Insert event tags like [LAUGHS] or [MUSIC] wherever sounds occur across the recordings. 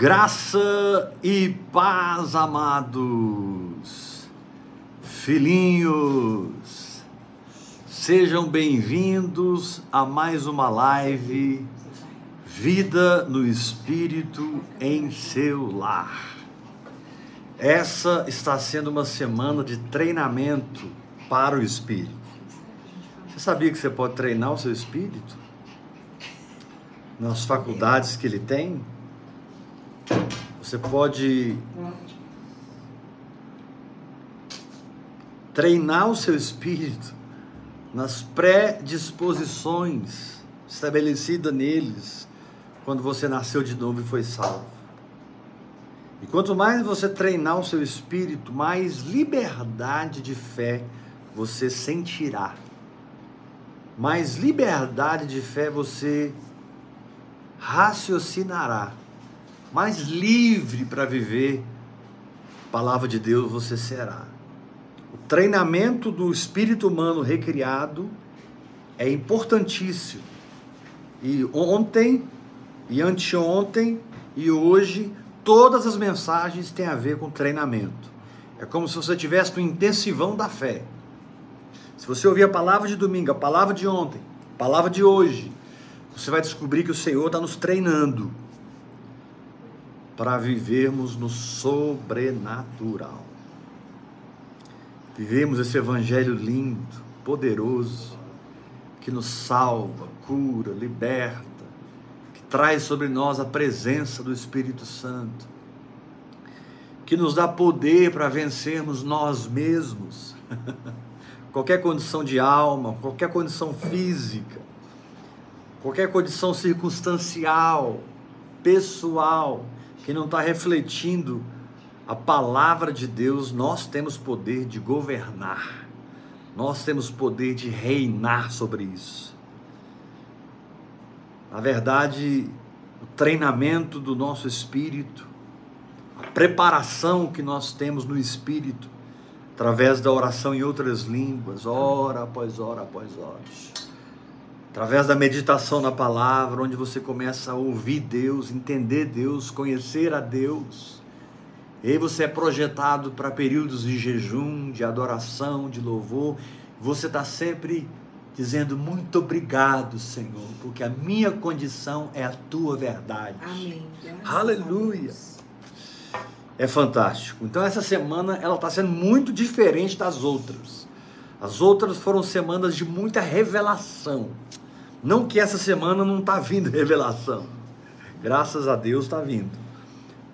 Graça e paz, amados, filhinhos, sejam bem-vindos a mais uma live Vida no Espírito em seu lar. Essa está sendo uma semana de treinamento para o Espírito. Você sabia que você pode treinar o seu Espírito? Nas faculdades que ele tem? Você pode treinar o seu espírito nas predisposições estabelecidas neles quando você nasceu de novo e foi salvo. E quanto mais você treinar o seu espírito, mais liberdade de fé você sentirá. Mais liberdade de fé você raciocinará mais livre para viver palavra de Deus você será. O treinamento do espírito humano recriado é importantíssimo. E ontem, e anteontem, e hoje, todas as mensagens têm a ver com treinamento. É como se você tivesse no intensivão da fé. Se você ouvir a palavra de domingo, a palavra de ontem, a palavra de hoje, você vai descobrir que o Senhor está nos treinando para vivermos no sobrenatural. Vivemos esse evangelho lindo, poderoso, que nos salva, cura, liberta, que traz sobre nós a presença do Espírito Santo, que nos dá poder para vencermos nós mesmos, [LAUGHS] qualquer condição de alma, qualquer condição física, qualquer condição circunstancial, pessoal, que não está refletindo a palavra de Deus, nós temos poder de governar, nós temos poder de reinar sobre isso. Na verdade, o treinamento do nosso espírito, a preparação que nós temos no espírito, através da oração em outras línguas, hora após hora após hora através da meditação na palavra, onde você começa a ouvir Deus, entender Deus, conhecer a Deus. E aí você é projetado para períodos de jejum, de adoração, de louvor. Você está sempre dizendo muito obrigado, Senhor, porque a minha condição é a tua verdade. Amém. Aleluia. É fantástico. Então essa semana ela está sendo muito diferente das outras. As outras foram semanas de muita revelação. Não que essa semana não está vindo [LAUGHS] revelação. Graças a Deus está vindo.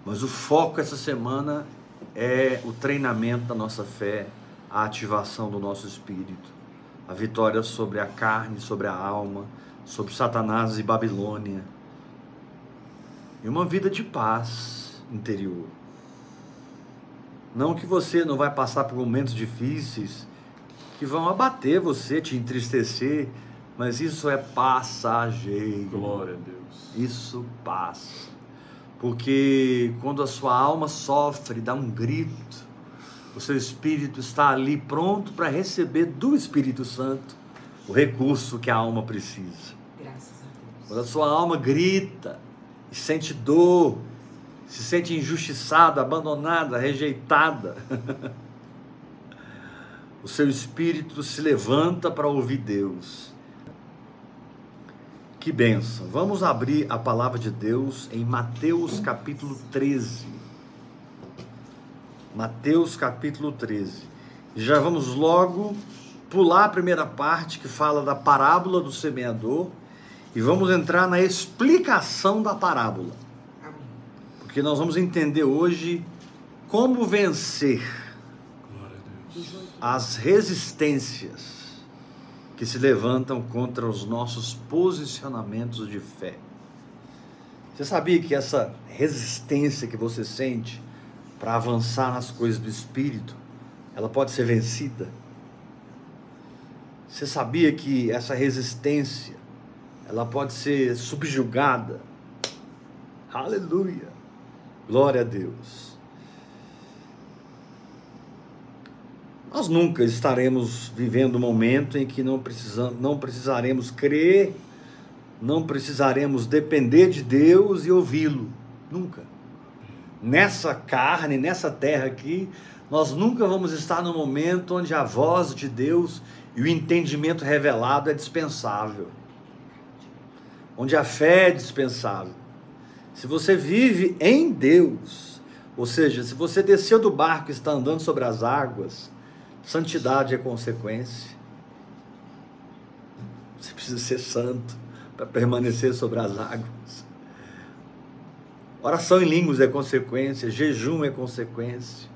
Mas o foco essa semana é o treinamento da nossa fé, a ativação do nosso espírito, a vitória sobre a carne, sobre a alma, sobre Satanás e Babilônia. E uma vida de paz interior. Não que você não vai passar por momentos difíceis que vão abater você, te entristecer, mas isso é passageiro. Glória a Deus. Isso passa. Porque quando a sua alma sofre, dá um grito, o seu espírito está ali pronto para receber do Espírito Santo o recurso que a alma precisa. Graças a Deus. Quando a sua alma grita e sente dor, se sente injustiçada, abandonada, rejeitada, [LAUGHS] o seu espírito se levanta para ouvir Deus que benção. Vamos abrir a palavra de Deus em Mateus capítulo 13. Mateus capítulo 13. Já vamos logo pular a primeira parte que fala da parábola do semeador e vamos entrar na explicação da parábola. Porque nós vamos entender hoje como vencer as resistências que se levantam contra os nossos posicionamentos de fé. Você sabia que essa resistência que você sente para avançar nas coisas do espírito, ela pode ser vencida? Você sabia que essa resistência, ela pode ser subjugada? Aleluia! Glória a Deus. Nós nunca estaremos vivendo um momento em que não, precisamos, não precisaremos crer, não precisaremos depender de Deus e ouvi-lo. Nunca. nessa carne, nessa terra aqui, nós nunca vamos estar no momento onde a voz de Deus e o entendimento revelado é dispensável. Onde a fé é dispensável. Se você vive em Deus, ou seja, se você desceu do barco e está andando sobre as águas, santidade é consequência. Você precisa ser santo para permanecer sobre as águas. Oração em línguas é consequência, jejum é consequência.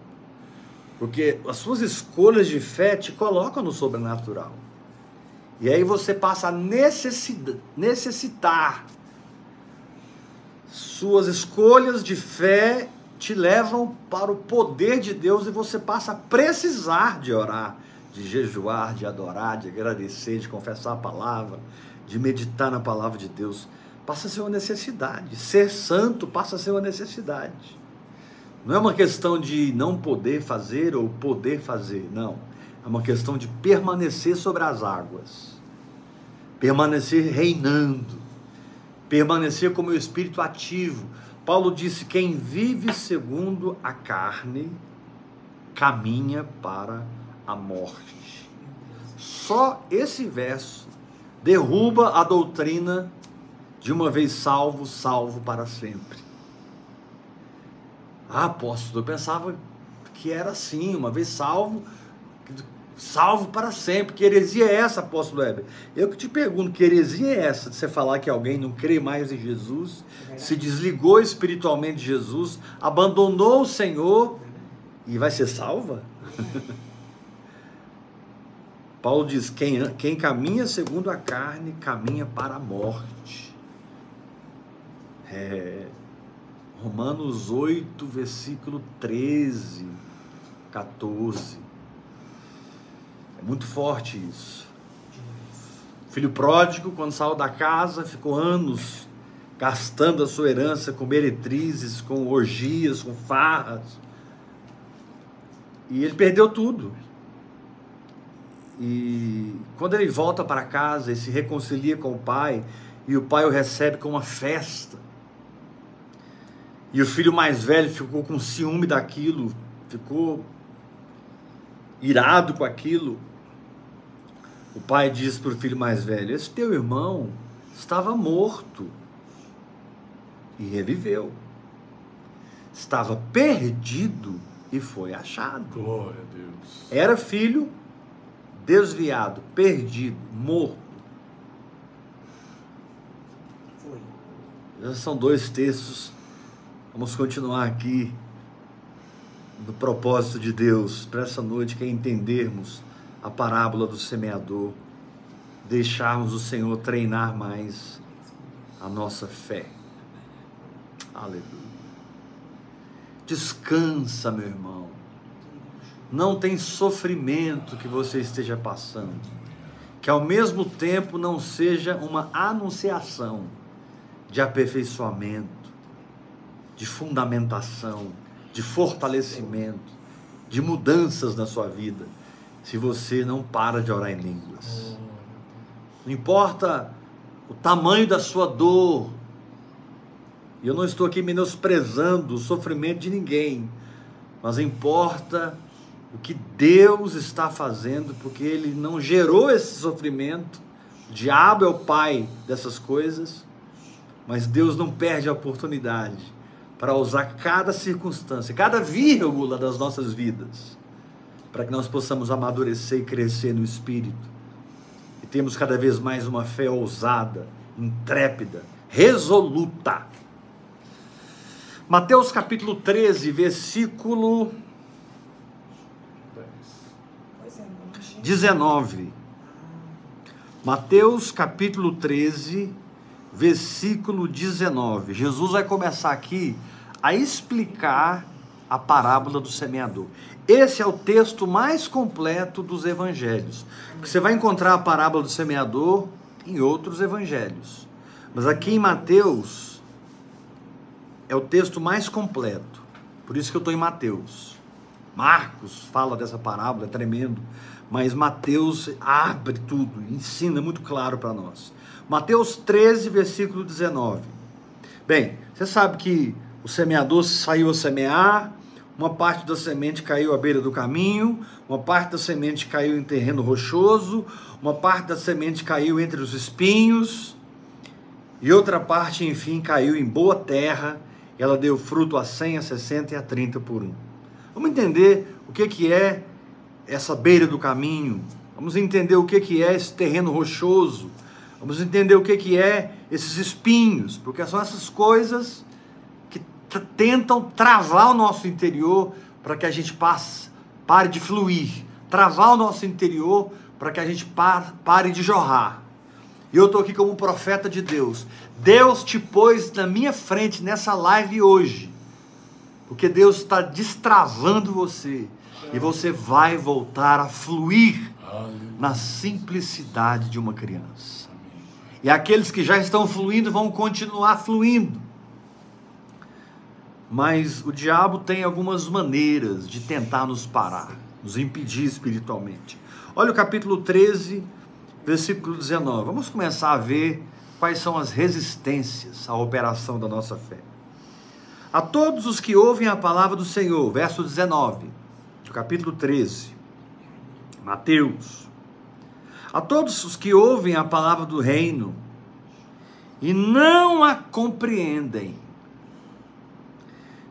Porque as suas escolhas de fé te colocam no sobrenatural. E aí você passa a necessitar. Suas escolhas de fé te levam para o poder de Deus e você passa a precisar de orar, de jejuar, de adorar, de agradecer, de confessar a palavra, de meditar na palavra de Deus passa a ser uma necessidade. Ser santo passa a ser uma necessidade. Não é uma questão de não poder fazer ou poder fazer, não. É uma questão de permanecer sobre as águas, permanecer reinando, permanecer como o espírito ativo. Paulo disse: quem vive segundo a carne caminha para a morte. Só esse verso derruba a doutrina de uma vez salvo, salvo para sempre. Ah, apóstolo, eu pensava que era assim, uma vez salvo, salvo para sempre. Que heresia é essa, apóstolo Weber? Eu que te pergunto, que heresia é essa de você falar que alguém não crê mais em Jesus, se desligou espiritualmente de Jesus, abandonou o Senhor e vai ser salva? [LAUGHS] Paulo diz: quem, quem caminha segundo a carne, caminha para a morte. É, Romanos 8, versículo 13, 14. É muito forte isso. Filho pródigo, quando saiu da casa, ficou anos gastando a sua herança com meretrizes, com orgias, com farras. E ele perdeu tudo. E quando ele volta para casa e se reconcilia com o pai, e o pai o recebe com uma festa, e o filho mais velho ficou com ciúme daquilo, ficou irado com aquilo. O pai disse para o filho mais velho: Esse teu irmão estava morto e reviveu. Estava perdido e foi achado. Glória a Deus. Era filho desviado, perdido, morto. Foi. São dois textos Vamos continuar aqui no propósito de Deus para essa noite, que é entendermos a parábola do semeador, deixarmos o Senhor treinar mais a nossa fé. Aleluia. Descansa, meu irmão. Não tem sofrimento que você esteja passando, que ao mesmo tempo não seja uma anunciação de aperfeiçoamento de fundamentação, de fortalecimento, de mudanças na sua vida, se você não para de orar em línguas. Não importa o tamanho da sua dor, e eu não estou aqui menosprezando o sofrimento de ninguém, mas importa o que Deus está fazendo, porque Ele não gerou esse sofrimento. O diabo é o pai dessas coisas, mas Deus não perde a oportunidade para usar cada circunstância, cada vírgula das nossas vidas, para que nós possamos amadurecer e crescer no espírito e temos cada vez mais uma fé ousada, intrépida, resoluta. Mateus capítulo 13, versículo 19. Mateus capítulo 13, versículo 19. Jesus vai começar aqui a explicar a parábola do semeador. Esse é o texto mais completo dos evangelhos. Você vai encontrar a parábola do semeador em outros evangelhos. Mas aqui em Mateus é o texto mais completo. Por isso que eu estou em Mateus. Marcos fala dessa parábola, é tremendo. Mas Mateus abre tudo, ensina muito claro para nós. Mateus 13, versículo 19. Bem, você sabe que o semeador saiu a semear, uma parte da semente caiu à beira do caminho, uma parte da semente caiu em terreno rochoso, uma parte da semente caiu entre os espinhos, e outra parte, enfim, caiu em boa terra, ela deu fruto a 100, a 60 e a 30 por um. Vamos entender o que, que é essa beira do caminho, vamos entender o que, que é esse terreno rochoso, vamos entender o que, que é esses espinhos, porque são essas coisas tentam travar o nosso interior para que a gente passe, pare de fluir, travar o nosso interior para que a gente pare de jorrar. E eu estou aqui como profeta de Deus. Deus te pôs na minha frente nessa live hoje, porque Deus está destravando você e você vai voltar a fluir na simplicidade de uma criança. E aqueles que já estão fluindo vão continuar fluindo. Mas o diabo tem algumas maneiras de tentar nos parar, nos impedir espiritualmente. Olha o capítulo 13, versículo 19. Vamos começar a ver quais são as resistências à operação da nossa fé. A todos os que ouvem a palavra do Senhor, verso 19, do capítulo 13, Mateus. A todos os que ouvem a palavra do reino e não a compreendem,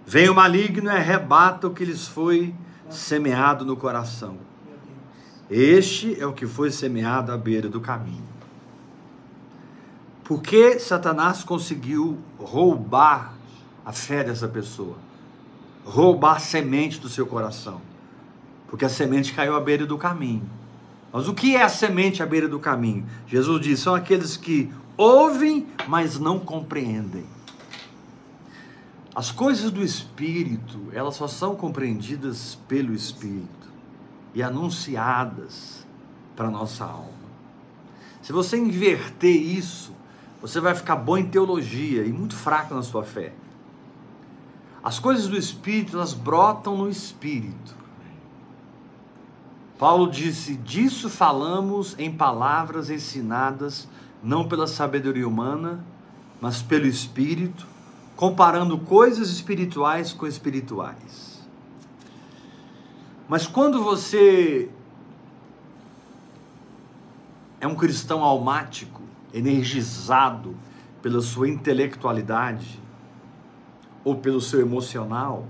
Vem o maligno e arrebata o que lhes foi semeado no coração. Este é o que foi semeado à beira do caminho. Por que Satanás conseguiu roubar a fé dessa pessoa? Roubar a semente do seu coração? Porque a semente caiu à beira do caminho. Mas o que é a semente à beira do caminho? Jesus diz: são aqueles que ouvem, mas não compreendem. As coisas do Espírito, elas só são compreendidas pelo Espírito e anunciadas para nossa alma. Se você inverter isso, você vai ficar bom em teologia e muito fraco na sua fé. As coisas do Espírito, elas brotam no Espírito. Paulo disse: Disso falamos em palavras ensinadas não pela sabedoria humana, mas pelo Espírito comparando coisas espirituais com espirituais. Mas quando você é um cristão almático, energizado pela sua intelectualidade, ou pelo seu emocional,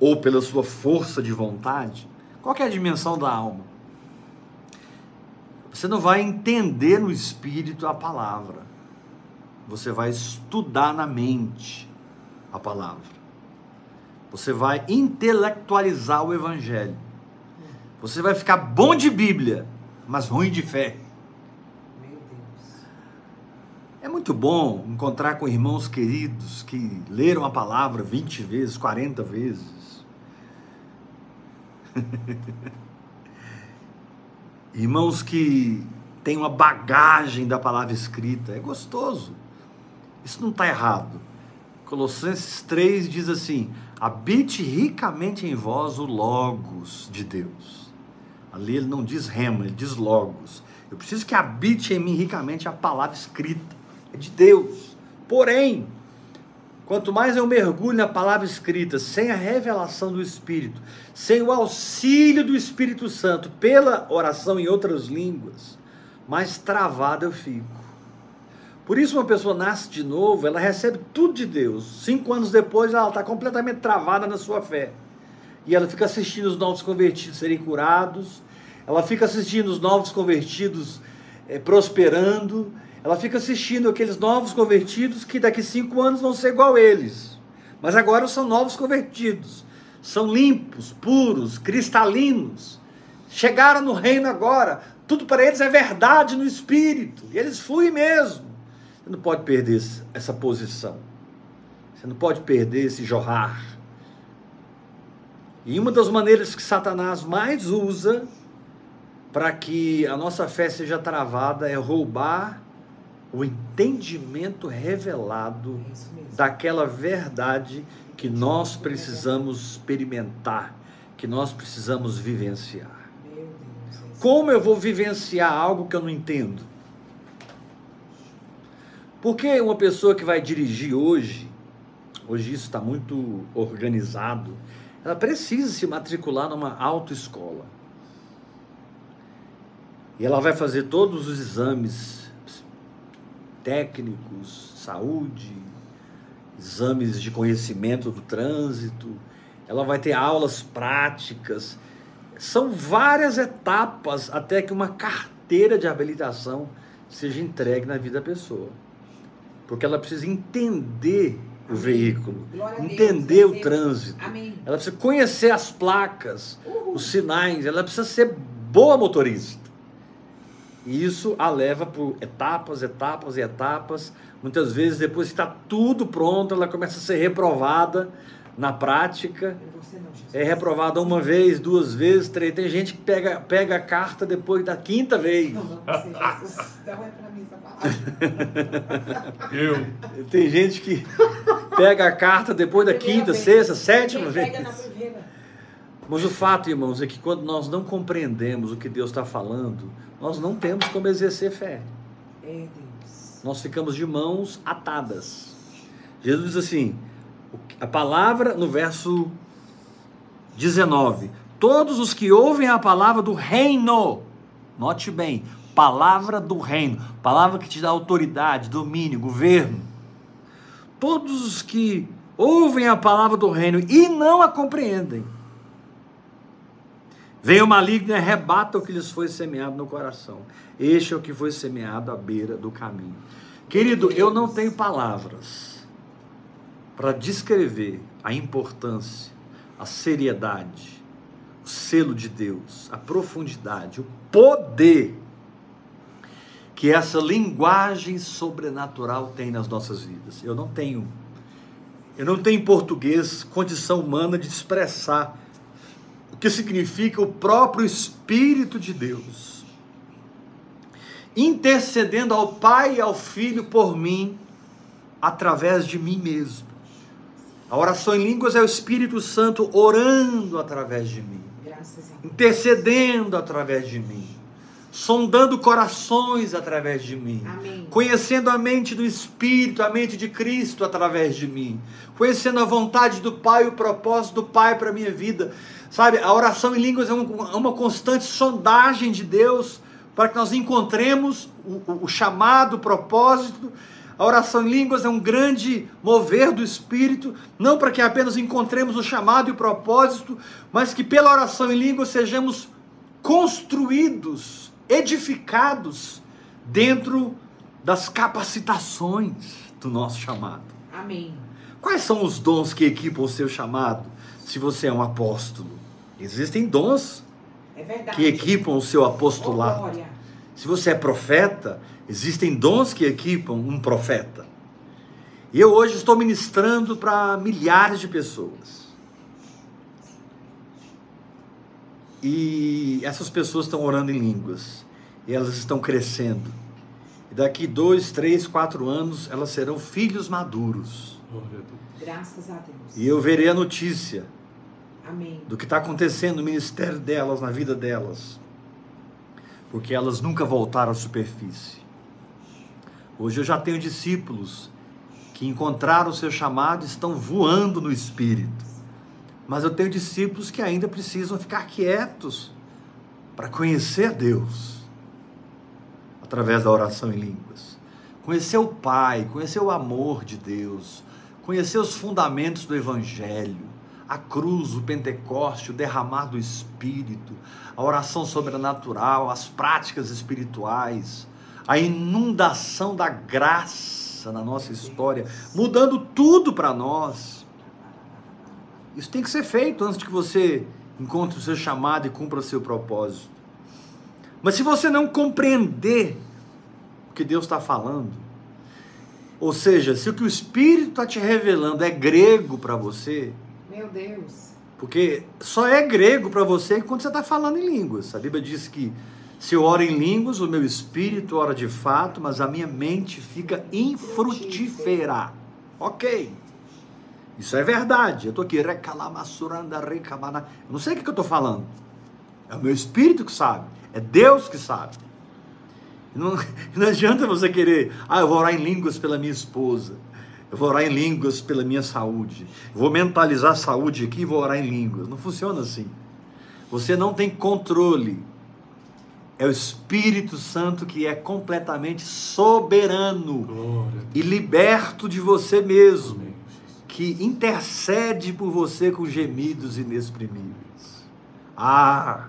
ou pela sua força de vontade, qual é a dimensão da alma? Você não vai entender no espírito a palavra você vai estudar na mente a palavra. Você vai intelectualizar o evangelho. Você vai ficar bom de Bíblia, mas ruim de fé. É muito bom encontrar com irmãos queridos que leram a palavra 20 vezes, 40 vezes. [LAUGHS] irmãos que têm uma bagagem da palavra escrita. É gostoso. Isso não está errado. Colossenses 3 diz assim: habite ricamente em vós o Logos de Deus. Ali ele não diz rema, ele diz Logos. Eu preciso que habite em mim ricamente a palavra escrita, é de Deus. Porém, quanto mais eu mergulho na palavra escrita, sem a revelação do Espírito, sem o auxílio do Espírito Santo, pela oração em outras línguas, mais travado eu fico. Por isso, uma pessoa nasce de novo, ela recebe tudo de Deus. Cinco anos depois, ela está completamente travada na sua fé. E ela fica assistindo os novos convertidos serem curados, ela fica assistindo os novos convertidos é, prosperando, ela fica assistindo aqueles novos convertidos que daqui cinco anos vão ser igual a eles. Mas agora são novos convertidos, são limpos, puros, cristalinos. Chegaram no reino agora, tudo para eles é verdade no espírito, e eles fluem mesmo. Você não pode perder essa posição. Você não pode perder esse jorrar. E uma das maneiras que Satanás mais usa para que a nossa fé seja travada é roubar o entendimento revelado daquela verdade que nós precisamos experimentar, que nós precisamos vivenciar. Como eu vou vivenciar algo que eu não entendo? Por que uma pessoa que vai dirigir hoje hoje isso está muito organizado, ela precisa se matricular numa autoescola. E ela vai fazer todos os exames técnicos, saúde, exames de conhecimento do trânsito, ela vai ter aulas práticas. São várias etapas até que uma carteira de habilitação seja entregue na vida da pessoa. Porque ela precisa entender o Amém. veículo, entender Deus, o trânsito. Amém. Ela precisa conhecer as placas, Uhul. os sinais, ela precisa ser boa motorista. E isso a leva por etapas, etapas e etapas. Muitas vezes, depois que está tudo pronto, ela começa a ser reprovada na prática. É reprovada uma vez, duas vezes, três. Tem gente que pega, pega a carta depois da quinta vez. Não, não, é para mim essa Eu. Tem gente que pega a carta depois da quinta, vez. sexta, sétima vez. Mas o fato, irmãos, é que quando nós não compreendemos o que Deus está falando, nós não temos como exercer fé. É Deus. Nós ficamos de mãos atadas. Jesus diz assim: a palavra no verso 19: Todos os que ouvem a palavra do reino, note bem, palavra do reino, palavra que te dá autoridade, domínio, governo. Todos os que ouvem a palavra do reino e não a compreendem, Vem o maligno e arrebata o que lhes foi semeado no coração. Este é o que foi semeado à beira do caminho. Querido, eu não tenho palavras para descrever a importância, a seriedade, o selo de Deus, a profundidade, o poder que essa linguagem sobrenatural tem nas nossas vidas. Eu não tenho, eu não tenho em português condição humana de expressar o que significa o próprio Espírito de Deus, intercedendo ao Pai e ao Filho por mim, através de mim mesmo. A oração em línguas é o Espírito Santo orando através de mim, intercedendo através de mim sondando corações através de mim, Amém. conhecendo a mente do Espírito, a mente de Cristo através de mim, conhecendo a vontade do Pai, o propósito do Pai para a minha vida. Sabe, a oração em línguas é uma, é uma constante sondagem de Deus para que nós encontremos o, o, o chamado, o propósito. A oração em línguas é um grande mover do Espírito, não para que apenas encontremos o chamado e o propósito, mas que pela oração em línguas sejamos construídos edificados dentro das capacitações do nosso chamado. Amém. Quais são os dons que equipam o seu chamado? Se você é um apóstolo, existem dons é que equipam o seu apostolado. Oh, Se você é profeta, existem dons que equipam um profeta. E eu hoje estou ministrando para milhares de pessoas. E essas pessoas estão orando em línguas. E elas estão crescendo. E daqui dois, três, quatro anos, elas serão filhos maduros. Graças a Deus. E eu verei a notícia Amém. do que está acontecendo no ministério delas, na vida delas. Porque elas nunca voltaram à superfície. Hoje eu já tenho discípulos que encontraram o seu chamado e estão voando no espírito. Mas eu tenho discípulos que ainda precisam ficar quietos para conhecer Deus através da oração em línguas. Conhecer o Pai, conhecer o amor de Deus, conhecer os fundamentos do Evangelho, a cruz, o Pentecoste, o derramar do Espírito, a oração sobrenatural, as práticas espirituais, a inundação da graça na nossa história, mudando tudo para nós. Isso tem que ser feito antes de que você encontre o seu chamado e cumpra o seu propósito. Mas se você não compreender o que Deus está falando, ou seja, se o que o Espírito está te revelando é grego para você, meu Deus, porque só é grego para você quando você está falando em línguas. A Bíblia diz que se eu oro em línguas, o meu espírito ora de fato, mas a minha mente fica infrutífera. Ok. Isso é verdade. Eu estou aqui. Eu não sei o que eu estou falando. É o meu espírito que sabe. É Deus que sabe. Não, [LAUGHS] não adianta você querer, ah, eu vou orar em línguas pela minha esposa. Eu vou orar em línguas pela minha saúde. Eu vou mentalizar a saúde aqui e vou orar em línguas. Não funciona assim. Você não tem controle. É o Espírito Santo que é completamente soberano e liberto de você mesmo, que intercede por você com gemidos inexprimíveis. Ah,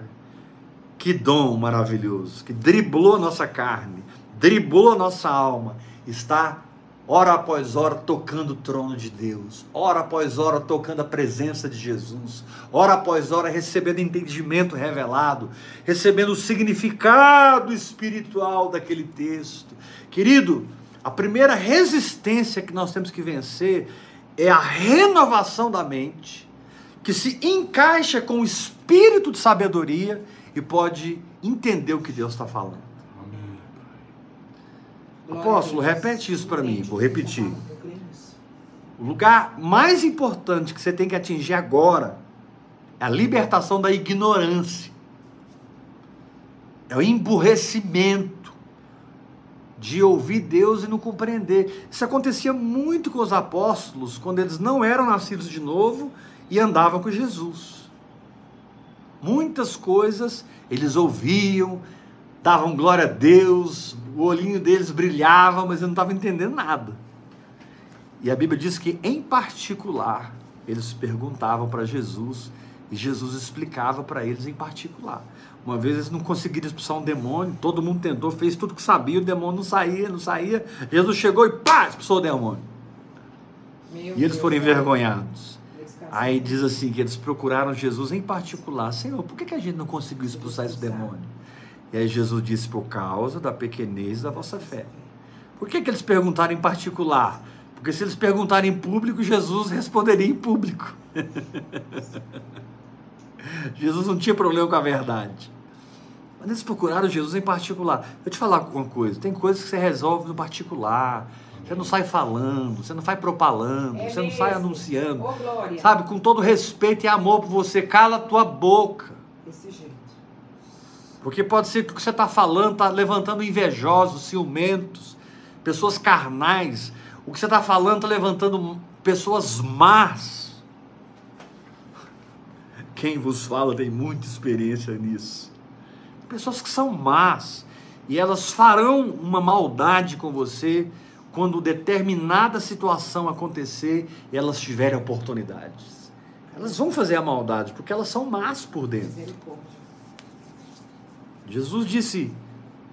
que dom maravilhoso, que driblou nossa carne, driblou a nossa alma, está hora após hora tocando o trono de Deus, hora após hora tocando a presença de Jesus, hora após hora recebendo entendimento revelado, recebendo o significado espiritual daquele texto. Querido, a primeira resistência que nós temos que vencer é a renovação da mente, que se encaixa com o espírito de sabedoria e pode entender o que Deus está falando. Apóstolo, repete isso para mim, vou repetir. O lugar mais importante que você tem que atingir agora é a libertação da ignorância. É o emburrecimento de ouvir Deus e não compreender. Isso acontecia muito com os apóstolos quando eles não eram nascidos de novo e andavam com Jesus. Muitas coisas eles ouviam, davam glória a Deus, o olhinho deles brilhava, mas eu não estava entendendo nada. E a Bíblia diz que, em particular, eles perguntavam para Jesus e Jesus explicava para eles em particular. Uma vez eles não conseguiram expulsar um demônio, todo mundo tentou, fez tudo que sabia, o demônio não saía, não saía. Jesus chegou e pá, expulsou o demônio. Meu e eles Deus foram envergonhados. Aí diz assim que eles procuraram Jesus em particular. Senhor, por que, que a gente não conseguiu expulsar esse demônio? E aí Jesus disse, por causa da pequenez da vossa fé. Por que, que eles perguntaram em particular? Porque se eles perguntarem em público, Jesus responderia em público. [LAUGHS] Jesus não tinha problema com a verdade. Mas eles procuraram Jesus em particular. Eu te falar uma coisa: tem coisas que você resolve no particular. Você não sai falando, você não sai propalando, é você não sai anunciando. Oh, sabe, com todo respeito e amor por você, cala a tua boca. Desse jeito. Porque pode ser que o que você está falando está levantando invejosos, ciumentos, pessoas carnais. O que você está falando está levantando pessoas más. Quem vos fala tem muita experiência nisso. Pessoas que são más. E elas farão uma maldade com você quando determinada situação acontecer e elas tiverem oportunidades. Elas vão fazer a maldade porque elas são más por dentro. Jesus disse: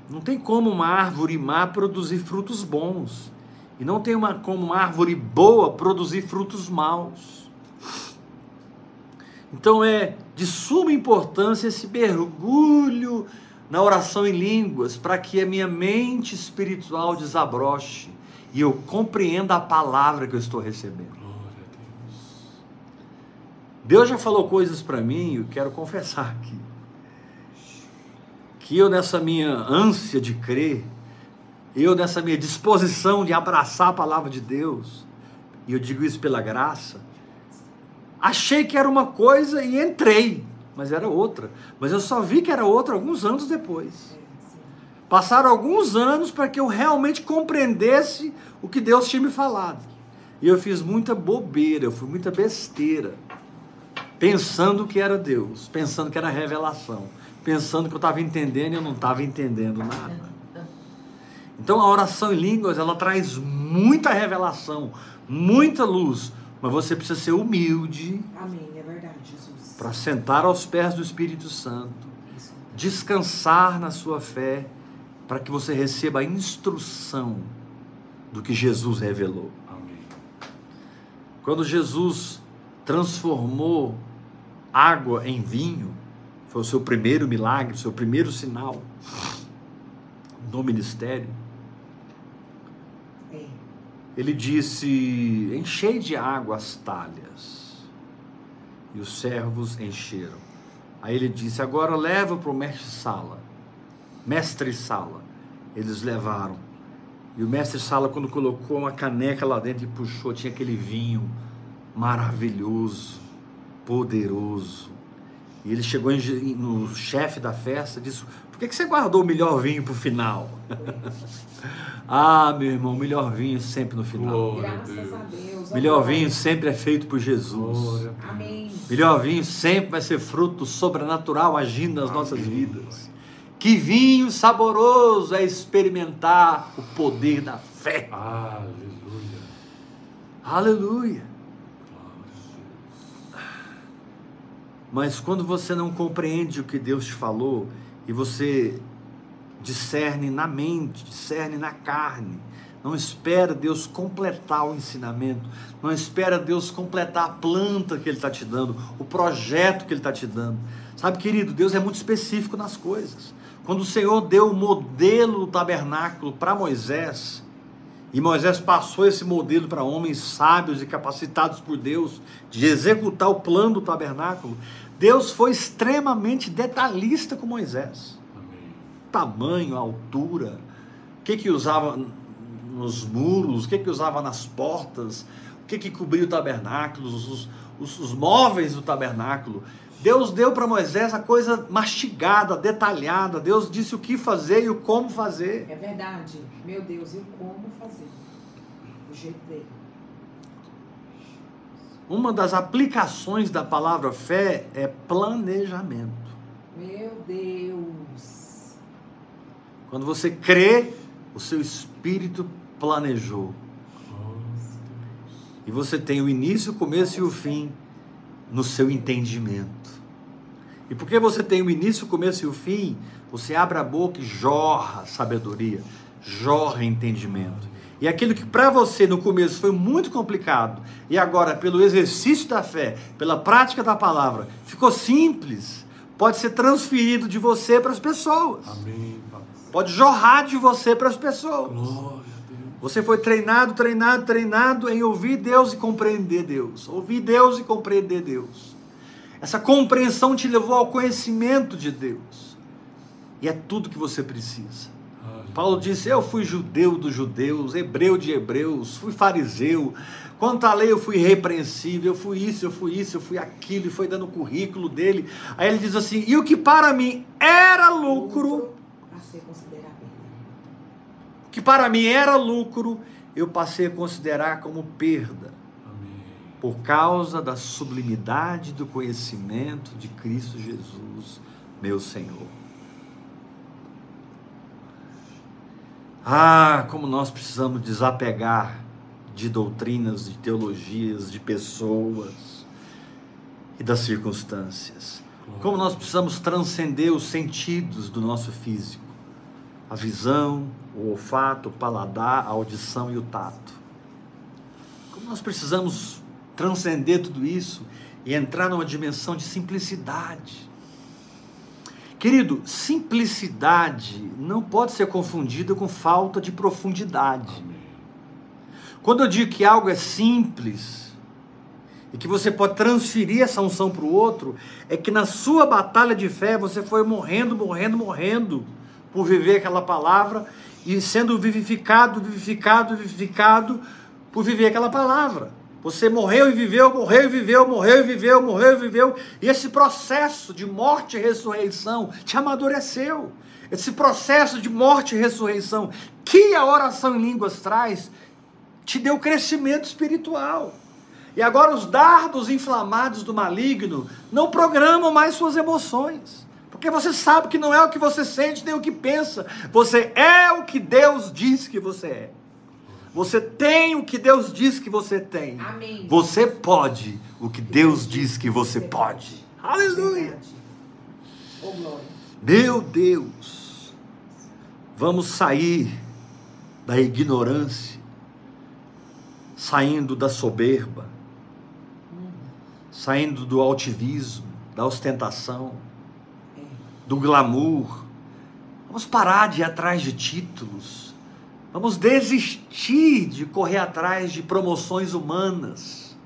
não tem como uma árvore má produzir frutos bons, e não tem uma, como uma árvore boa produzir frutos maus. Então é de suma importância esse mergulho na oração em línguas, para que a minha mente espiritual desabroche e eu compreenda a palavra que eu estou recebendo. Deus. Deus já falou coisas para mim, eu quero confessar aqui que eu, nessa minha ânsia de crer, eu, nessa minha disposição de abraçar a palavra de Deus, e eu digo isso pela graça, achei que era uma coisa e entrei, mas era outra. Mas eu só vi que era outra alguns anos depois. Passaram alguns anos para que eu realmente compreendesse o que Deus tinha me falado. E eu fiz muita bobeira, eu fui muita besteira, pensando que era Deus, pensando que era revelação pensando que eu estava entendendo e eu não estava entendendo nada. Então a oração em línguas ela traz muita revelação, muita luz, mas você precisa ser humilde. Amém, é verdade, Jesus. Para sentar aos pés do Espírito Santo, descansar na sua fé, para que você receba a instrução do que Jesus revelou. Amém. Quando Jesus transformou água em vinho, foi o seu primeiro milagre, o seu primeiro sinal no ministério. Ele disse: Enchei de água as talhas. E os servos encheram. Aí ele disse: Agora leva para o mestre Sala. Mestre Sala. Eles levaram. E o mestre Sala, quando colocou uma caneca lá dentro e puxou, tinha aquele vinho maravilhoso, poderoso E ele chegou em- no chefe da festa e disse: Por que, que você guardou o melhor vinho para o final? [LAUGHS] ah, meu irmão, o melhor vinho sempre no final. Glória Graças Deus. a Deus. Melhor vinho sempre é feito por Jesus. Amém. Melhor vinho sempre vai ser fruto sobrenatural agindo nas nossas vidas. Que vinho saboroso é experimentar o poder da fé. Aleluia. Aleluia. Glória a Deus. Mas quando você não compreende o que Deus te falou e você discerne na mente, discerne na carne, não espera Deus completar o ensinamento, não espera Deus completar a planta que Ele está te dando, o projeto que Ele está te dando. Sabe, querido, Deus é muito específico nas coisas. Quando o Senhor deu o modelo do tabernáculo para Moisés, e Moisés passou esse modelo para homens sábios e capacitados por Deus de executar o plano do tabernáculo. Deus foi extremamente detalhista com Moisés. Amém. Tamanho, altura, o que que usava nos muros, o que que usava nas portas, o que que cobria o tabernáculo, os, os, os móveis do tabernáculo. Deus deu para Moisés a coisa mastigada, detalhada. Deus disse o que fazer e o como fazer. É verdade. Meu Deus, e o como fazer? O jeito dele. Uma das aplicações da palavra fé é planejamento. Meu Deus. Quando você crê, o seu espírito planejou. E você tem o início, o começo e o fim no seu entendimento. E porque você tem o início, o começo e o fim, você abre a boca e jorra sabedoria, jorra entendimento. E aquilo que para você no começo foi muito complicado, e agora, pelo exercício da fé, pela prática da palavra, ficou simples, pode ser transferido de você para as pessoas. Amém. Pode jorrar de você para as pessoas. Glória a Deus. Você foi treinado, treinado, treinado em ouvir Deus e compreender Deus. Ouvir Deus e compreender Deus. Essa compreensão te levou ao conhecimento de Deus. E é tudo que você precisa. Paulo disse: Eu fui judeu dos judeus, hebreu de hebreus, fui fariseu. Quanto à lei, eu fui irrepreensível, eu fui isso, eu fui isso, eu fui aquilo, e foi dando o currículo dele. Aí ele diz assim: E o que para mim era lucro, o que para mim era lucro, eu passei a considerar como perda. Amém. por causa da sublimidade do conhecimento de Cristo Jesus, meu Senhor. Ah, como nós precisamos desapegar de doutrinas, de teologias, de pessoas e das circunstâncias. Como nós precisamos transcender os sentidos do nosso físico: a visão, o olfato, o paladar, a audição e o tato. Como nós precisamos transcender tudo isso e entrar numa dimensão de simplicidade. Querido, simplicidade não pode ser confundida com falta de profundidade. Amém. Quando eu digo que algo é simples e que você pode transferir essa unção para o outro, é que na sua batalha de fé você foi morrendo, morrendo, morrendo por viver aquela palavra e sendo vivificado, vivificado, vivificado por viver aquela palavra. Você morreu e viveu, morreu e viveu, morreu e viveu, morreu e viveu. E esse processo de morte e ressurreição te amadureceu. Esse processo de morte e ressurreição que a oração em línguas traz, te deu crescimento espiritual. E agora os dardos inflamados do maligno não programam mais suas emoções. Porque você sabe que não é o que você sente nem o que pensa. Você é o que Deus diz que você é. Você tem o que Deus diz que você tem. Amém. Você pode o que Deus diz que você pode. Aleluia. Glória. Meu Deus. Vamos sair da ignorância, saindo da soberba, saindo do altivismo, da ostentação, É. do glamour. Vamos parar de ir atrás de títulos. Vamos desistir de correr atrás de promoções humanas.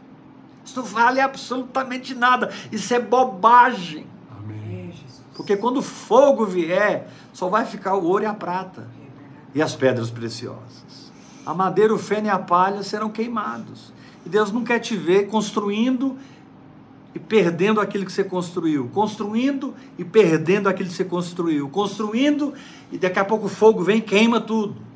Isso não vale absolutamente nada. Isso é bobagem. Amém. Porque quando o fogo vier, só vai ficar o ouro e a prata É e as pedras preciosas. A madeira, o feno e a palha serão queimados. E Deus não quer te ver construindo e e perdendo aquilo que você construiu, construindo e perdendo aquilo que você construiu, construindo e daqui a pouco o fogo vem e queima tudo.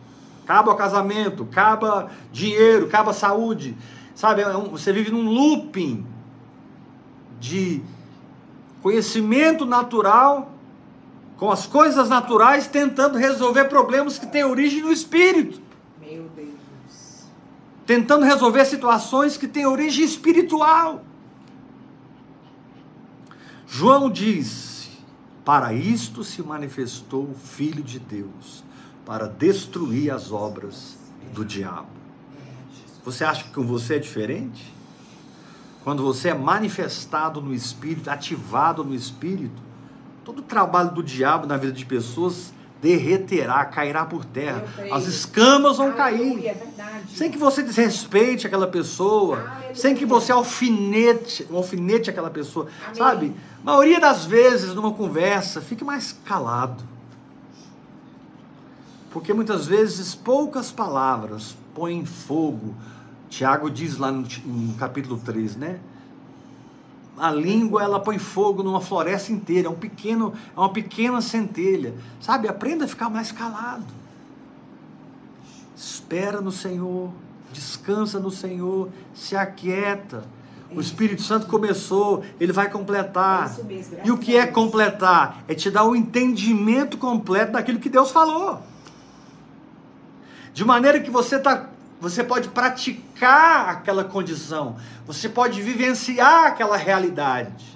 Acaba o casamento, acaba dinheiro, acaba saúde. Sabe, é você vive num looping de conhecimento natural com as coisas naturais tentando resolver problemas que têm origem no espírito, Meu Deus. tentando resolver situações que têm origem espiritual. João diz: Para isto se manifestou o Filho de Deus, para destruir as obras do diabo. Você acha que com você é diferente? Quando você é manifestado no Espírito, ativado no Espírito, todo o trabalho do diabo na vida de pessoas derreterá, cairá por terra. As escamas vão Aleluia, cair. É. Sem que você desrespeite aquela pessoa, Aleluia. sem que você alfinete, alfinete aquela pessoa, Amém. sabe? A maioria das vezes numa conversa, fique mais calado. Porque muitas vezes poucas palavras põem fogo. Tiago diz lá no, no capítulo 3, né? A língua ela põe fogo numa floresta inteira, é um pequeno, é uma pequena centelha. Sabe? Aprenda a ficar mais calado. Espera no Senhor, descansa no Senhor, se aquieta. O Espírito Santo começou, ele vai completar. É E o que é completar? É te dar o entendimento completo daquilo que Deus falou. De maneira que você tá, você pode praticar aquela condição, você pode vivenciar aquela realidade.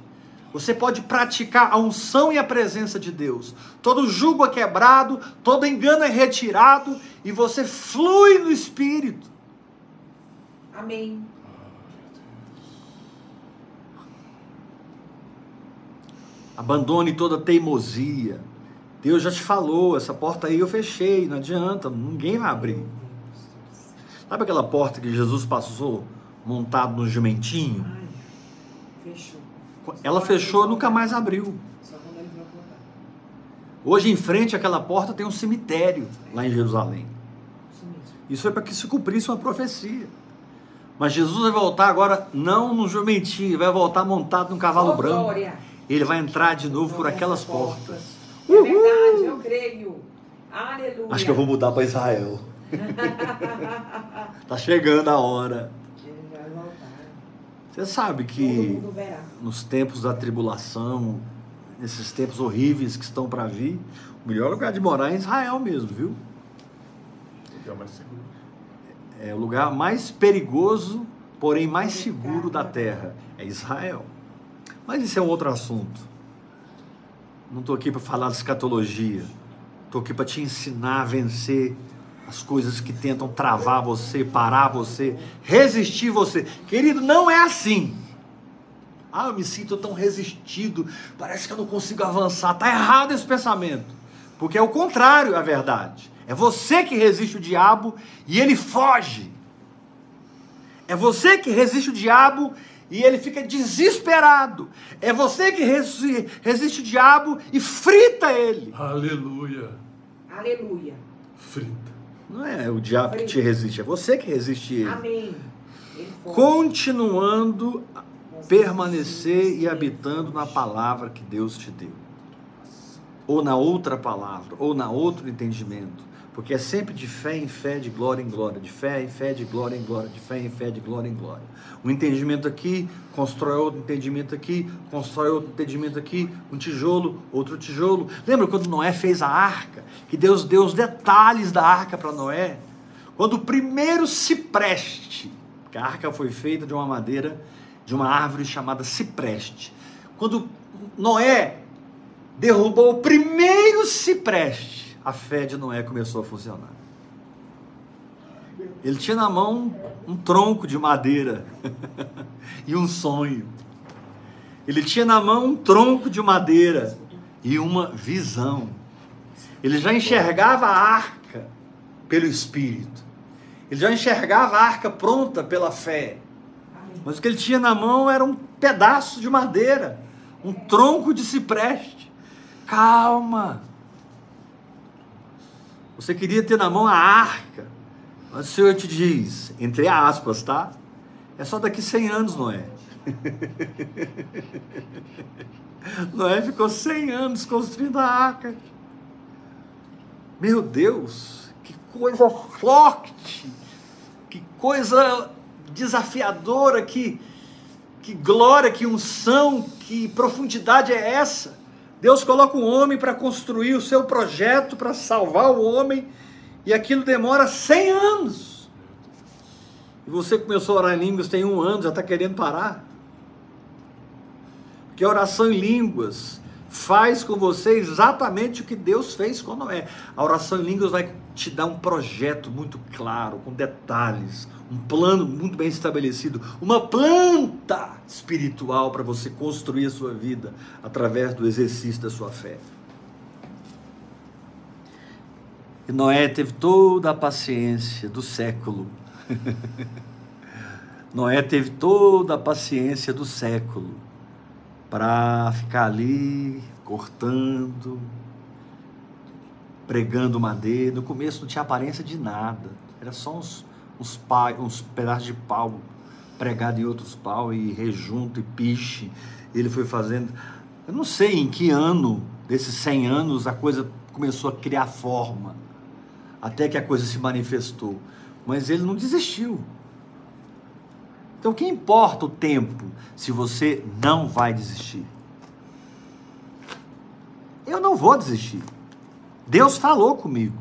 Você pode praticar a unção e a presença de Deus. Todo jugo é quebrado, todo engano é retirado e você flui no espírito. Amém. Abandone toda teimosia. Deus já te falou, essa porta aí eu fechei, não adianta, ninguém vai abrir. Sabe aquela porta que Jesus passou montado no jumentinho? Ai, fechou. Ela fechou, nunca mais abriu. Hoje em frente àquela porta tem um cemitério lá em Jerusalém. Isso foi para que se cumprisse uma profecia. Mas Jesus vai voltar agora não no jumentinho, vai voltar montado num cavalo Oh, branco. glória. Ele vai entrar de novo por aquelas portas. É verdade, eu creio. Aleluia. Acho que eu vou mudar para Israel. [LAUGHS] tá chegando a hora. Você sabe que nos tempos da tribulação, nesses tempos horríveis que estão para vir, o melhor lugar de morar é em Israel mesmo, viu? Lugar mais seguro. É o lugar mais perigoso, porém mais seguro da terra. É Israel. Mas isso é um outro assunto. Não estou aqui para falar de escatologia. Estou aqui para te ensinar a vencer as coisas que tentam travar você, parar você, resistir você. Querido, não é assim. Ah, eu me sinto tão resistido, parece que eu não consigo avançar. Tá errado esse pensamento. Porque é o contrário, é a verdade. É você que resiste o diabo e ele foge. É você que resiste o diabo e ele fica desesperado. É você que resi- resiste o diabo e frita ele. Aleluia. Aleluia. Frita. Não é o diabo que te resiste, é você que resiste ele. Amém. Ele. Continuando a permanecer e habitando na palavra que Deus te deu. Ou na outra palavra, ou na outro entendimento. Porque é sempre de fé em fé, de glória em glória, de fé em fé, de glória em glória, de fé em fé, de glória em glória. Um entendimento aqui, constrói outro entendimento aqui, constrói outro entendimento aqui, um tijolo, outro tijolo. Lembra quando Noé fez a arca? Que Deus deu os detalhes da arca para Noé? Quando o primeiro cipreste, que a arca foi feita de uma madeira, de uma árvore chamada cipreste. Quando Noé derrubou o primeiro cipreste, a fé de Noé começou a funcionar. Ele tinha na mão um tronco de madeira [LAUGHS] e um sonho. Ele tinha na mão um tronco de madeira e uma visão. Ele já enxergava a arca pelo Espírito. Ele já enxergava a arca pronta pela fé. Mas o que ele tinha na mão era um pedaço de madeira, um tronco de cipreste. Calma. Você queria ter na mão a arca, mas o Senhor te diz, entre aspas, tá? É só daqui 100 anos, Noé. [LAUGHS] Noé ficou 100 anos construindo a arca. Meu Deus, que coisa forte, que coisa desafiadora, que, que glória, que unção, que profundidade é essa? Deus coloca um homem para construir o seu projeto, para salvar o homem, e aquilo demora 100 anos. E você começou a orar em línguas tem um ano, já está querendo parar? Porque a oração em línguas faz com você exatamente o que Deus fez com Noé. A oração em línguas vai te dar um projeto muito claro, com detalhes, um plano muito bem estabelecido, uma planta espiritual para você construir a sua vida através do exercício da sua fé. E Noé teve toda a paciência do século. [LAUGHS] Noé teve toda a paciência do século para ficar ali cortando, pregando madeira. No começo não tinha aparência de nada, era só uns, uns, pa, uns pedaços de pau pregado em outros pau e rejunto e piche. Ele foi fazendo. Eu não sei em que ano desses 100 anos a coisa começou a criar forma, até que a coisa se manifestou. Mas ele não desistiu. Então, que importa o tempo se você não vai desistir? Eu não vou desistir. Deus falou comigo.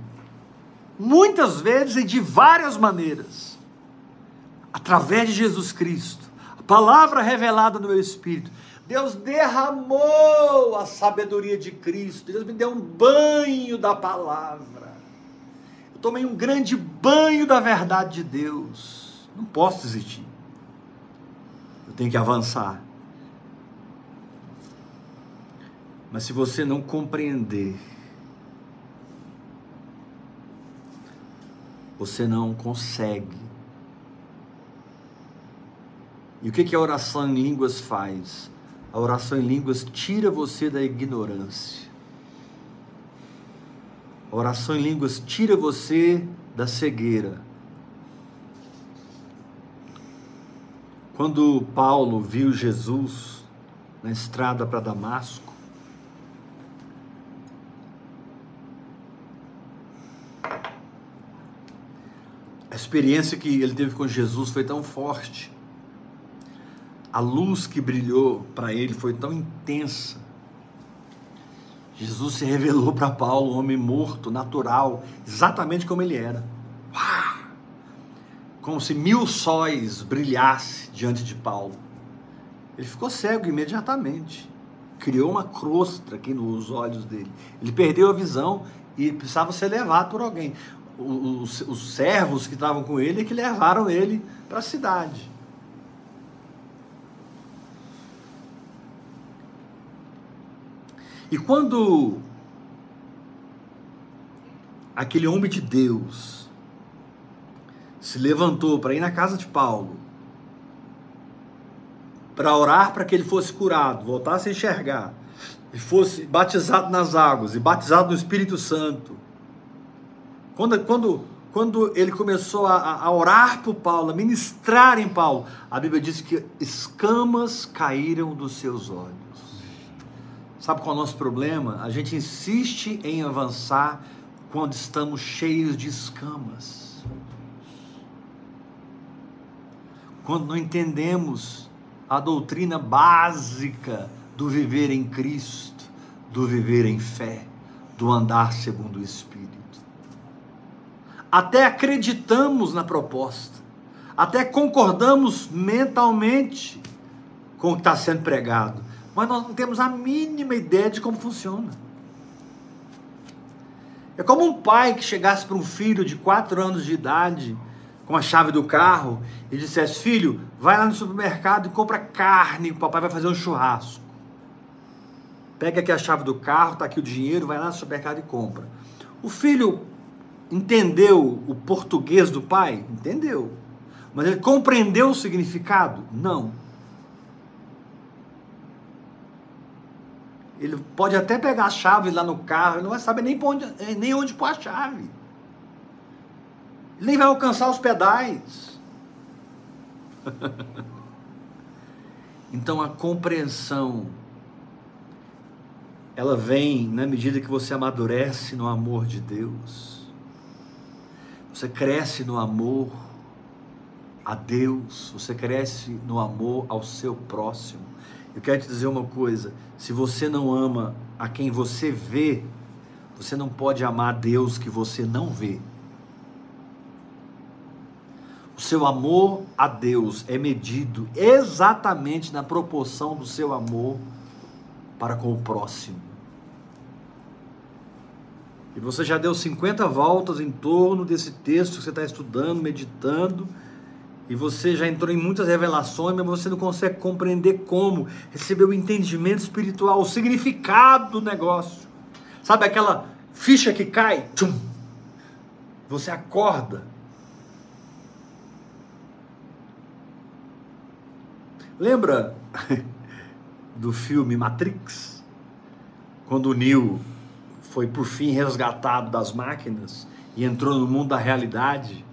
Muitas vezes e de várias maneiras. Através de Jesus Cristo. A palavra revelada no meu espírito. Deus derramou a sabedoria de Cristo. Deus me deu um banho da palavra. Eu tomei um grande banho da verdade de Deus. Não posso desistir tem que avançar. Mas se você não compreender, você não consegue. E o que, a oração em línguas faz? A oração em línguas tira você da ignorância. A oração em línguas tira você da cegueira. Quando Paulo viu Jesus na estrada para Damasco, a experiência que ele teve com Jesus foi tão forte, a luz que brilhou para ele foi tão intensa. Jesus se revelou para Paulo, um homem morto, natural, exatamente como ele era. Como se mil sóis brilhasse diante de Paulo. Ele ficou cego imediatamente. Criou uma crosta aqui nos olhos dele. Ele perdeu a visão e precisava ser levado por alguém. Os, os servos que estavam com ele é que levaram ele para a cidade. E quando aquele homem de Deus se levantou para ir na casa de Paulo, para orar para que ele fosse curado, voltasse a enxergar, e fosse batizado nas águas e batizado no Espírito Santo. Quando, quando, quando ele começou a, a orar por Paulo, a ministrar em Paulo, a Bíblia diz que escamas caíram dos seus olhos. Sabe qual é o nosso problema? A gente insiste em avançar quando estamos cheios de escamas. quando não entendemos a doutrina básica do viver em Cristo, do viver em fé, do andar segundo o Espírito. Até acreditamos na proposta, até concordamos mentalmente com o que está sendo pregado, mas nós não temos a mínima ideia de como funciona. É como um pai que chegasse para um filho de quatro anos de idade com a chave do carro e dissesse: Filho, vai lá no supermercado e compra carne, o papai vai fazer um churrasco. Pega aqui a chave do carro, está aqui o dinheiro, vai lá no supermercado e compra. O filho entendeu o português do pai? Entendeu. Mas ele compreendeu o significado? Não. Ele pode até pegar a chave lá no carro, ele não vai saber nem, onde, nem onde pôr a chave. Ele nem vai alcançar os pedais. [LAUGHS] então a compreensão ela vem na medida que você amadurece no amor de Deus. Você cresce no amor a Deus, você cresce no amor ao seu próximo. Eu quero te dizer uma coisa: se você não ama a quem você vê, você não pode amar a Deus que você não vê. O seu amor a Deus é medido exatamente na proporção do seu amor para com o próximo. E você já deu 50 voltas em torno desse texto que você está estudando, meditando, e você já entrou em muitas revelações, mas você não consegue compreender como, receber o entendimento espiritual, o significado do negócio. Sabe aquela ficha que cai? Tchum, você acorda. Lembra [LAUGHS] do filme Matrix, quando o Neo foi por fim resgatado das máquinas e entrou no mundo da realidade,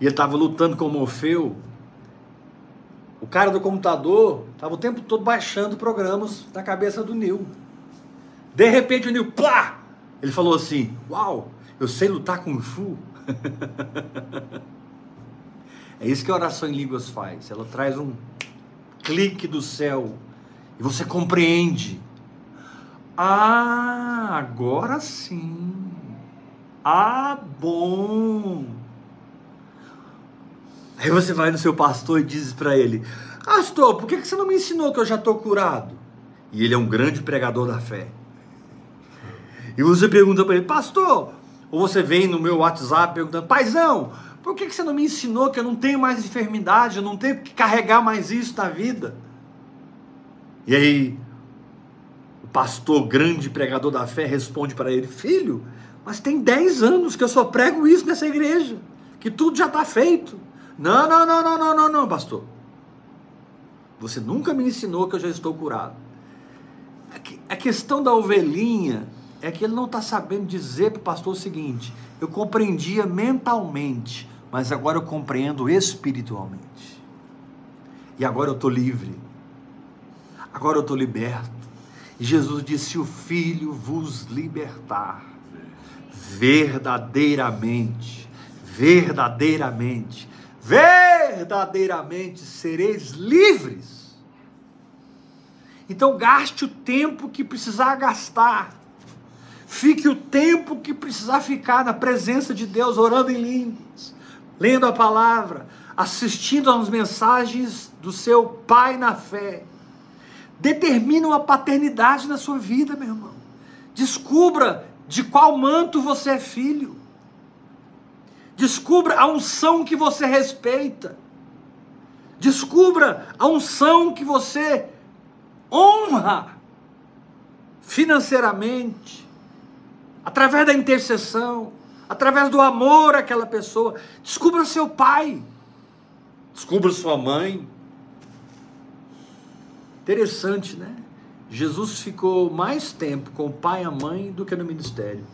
e ele estava lutando com o Morfeu, o cara do computador estava o tempo todo baixando programas na cabeça do Neo. De repente o Neo, plá! Ele falou assim: Uau, eu sei lutar com Fu. [LAUGHS] é isso que a oração em línguas faz. Ela traz um clique do céu e você compreende. Ah, agora sim. Ah, bom. Aí você vai no seu pastor e diz para ele: Pastor, por que você não me ensinou que eu já estou curado? E ele é um grande pregador da fé. E você pergunta para ele: Pastor, ou você vem no meu WhatsApp perguntando: Paizão, por que você não me ensinou que eu não tenho mais enfermidade, eu não tenho que carregar mais isso na vida? E aí, pastor, grande pregador da fé, responde para ele: Filho, mas tem 10 anos que eu só prego isso nessa igreja, que tudo já está feito. Não, não, não, não, não, não, não, pastor. Você nunca me ensinou que eu já estou curado. A questão da ovelhinha é que ele não está sabendo dizer para o pastor o seguinte: eu compreendia mentalmente, mas agora eu compreendo espiritualmente. E agora eu estou livre agora eu estou liberto. Jesus disse: Se o Filho vos libertar, verdadeiramente, verdadeiramente, verdadeiramente sereis livres. Então gaste o tempo que precisar gastar. Fique o tempo que precisar ficar na presença de Deus, orando em línguas, lendo a palavra, assistindo às mensagens do seu Pai na fé determinam a paternidade na sua vida, meu irmão. Descubra de qual manto você é filho. Descubra a unção que você respeita. Descubra a unção que você honra financeiramente, através da intercessão, através do amor àquela pessoa. Descubra seu pai. Descubra sua mãe. Interessante, né? Jesus ficou mais tempo com o pai e a mãe do que no ministério.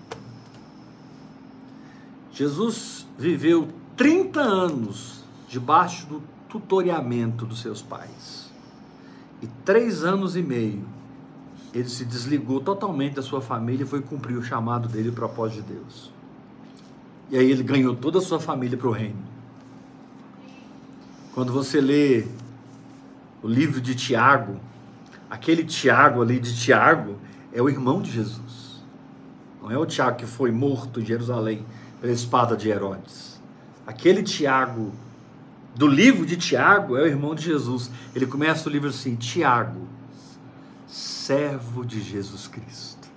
Jesus viveu 30 anos debaixo do tutoriamento dos seus pais. E três anos e meio ele se desligou totalmente da sua família e foi cumprir o chamado dele e o propósito de Deus. E aí ele ganhou toda a sua família para o reino. Quando você lê o livro de Tiago, aquele Tiago ali de Tiago é o irmão de Jesus. Não é o Tiago que foi morto em Jerusalém pela espada de Herodes. Aquele Tiago do livro de Tiago é o irmão de Jesus. Ele começa o livro assim: Tiago, servo de Jesus Cristo.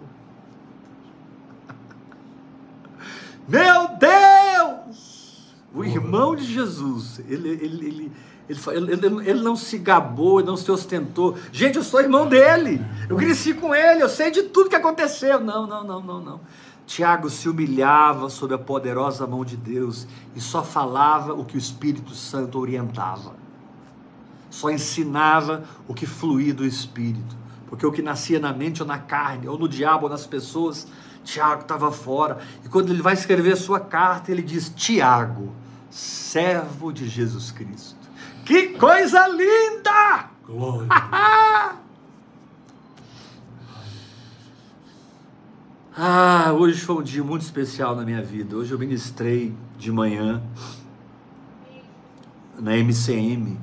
[LAUGHS] Meu Deus! O irmão de Jesus, ele, ele, ele, ele, ele, ele, não se gabou, ele não se ostentou. Gente, eu sou irmão dele. Eu cresci com ele, eu sei de tudo que aconteceu. Não, não, não, não, não. Tiago se humilhava sob a poderosa mão de Deus e só falava o que o Espírito Santo orientava. Só ensinava o que fluía do Espírito. Porque o que nascia na mente ou na carne, ou no diabo ou nas pessoas, Tiago estava fora. E quando ele vai escrever a sua carta, ele diz: Tiago, servo de Jesus Cristo Que coisa linda! Glória. [LAUGHS] Ah, hoje foi um dia muito especial na minha vida. Hoje eu ministrei de manhã na MCM,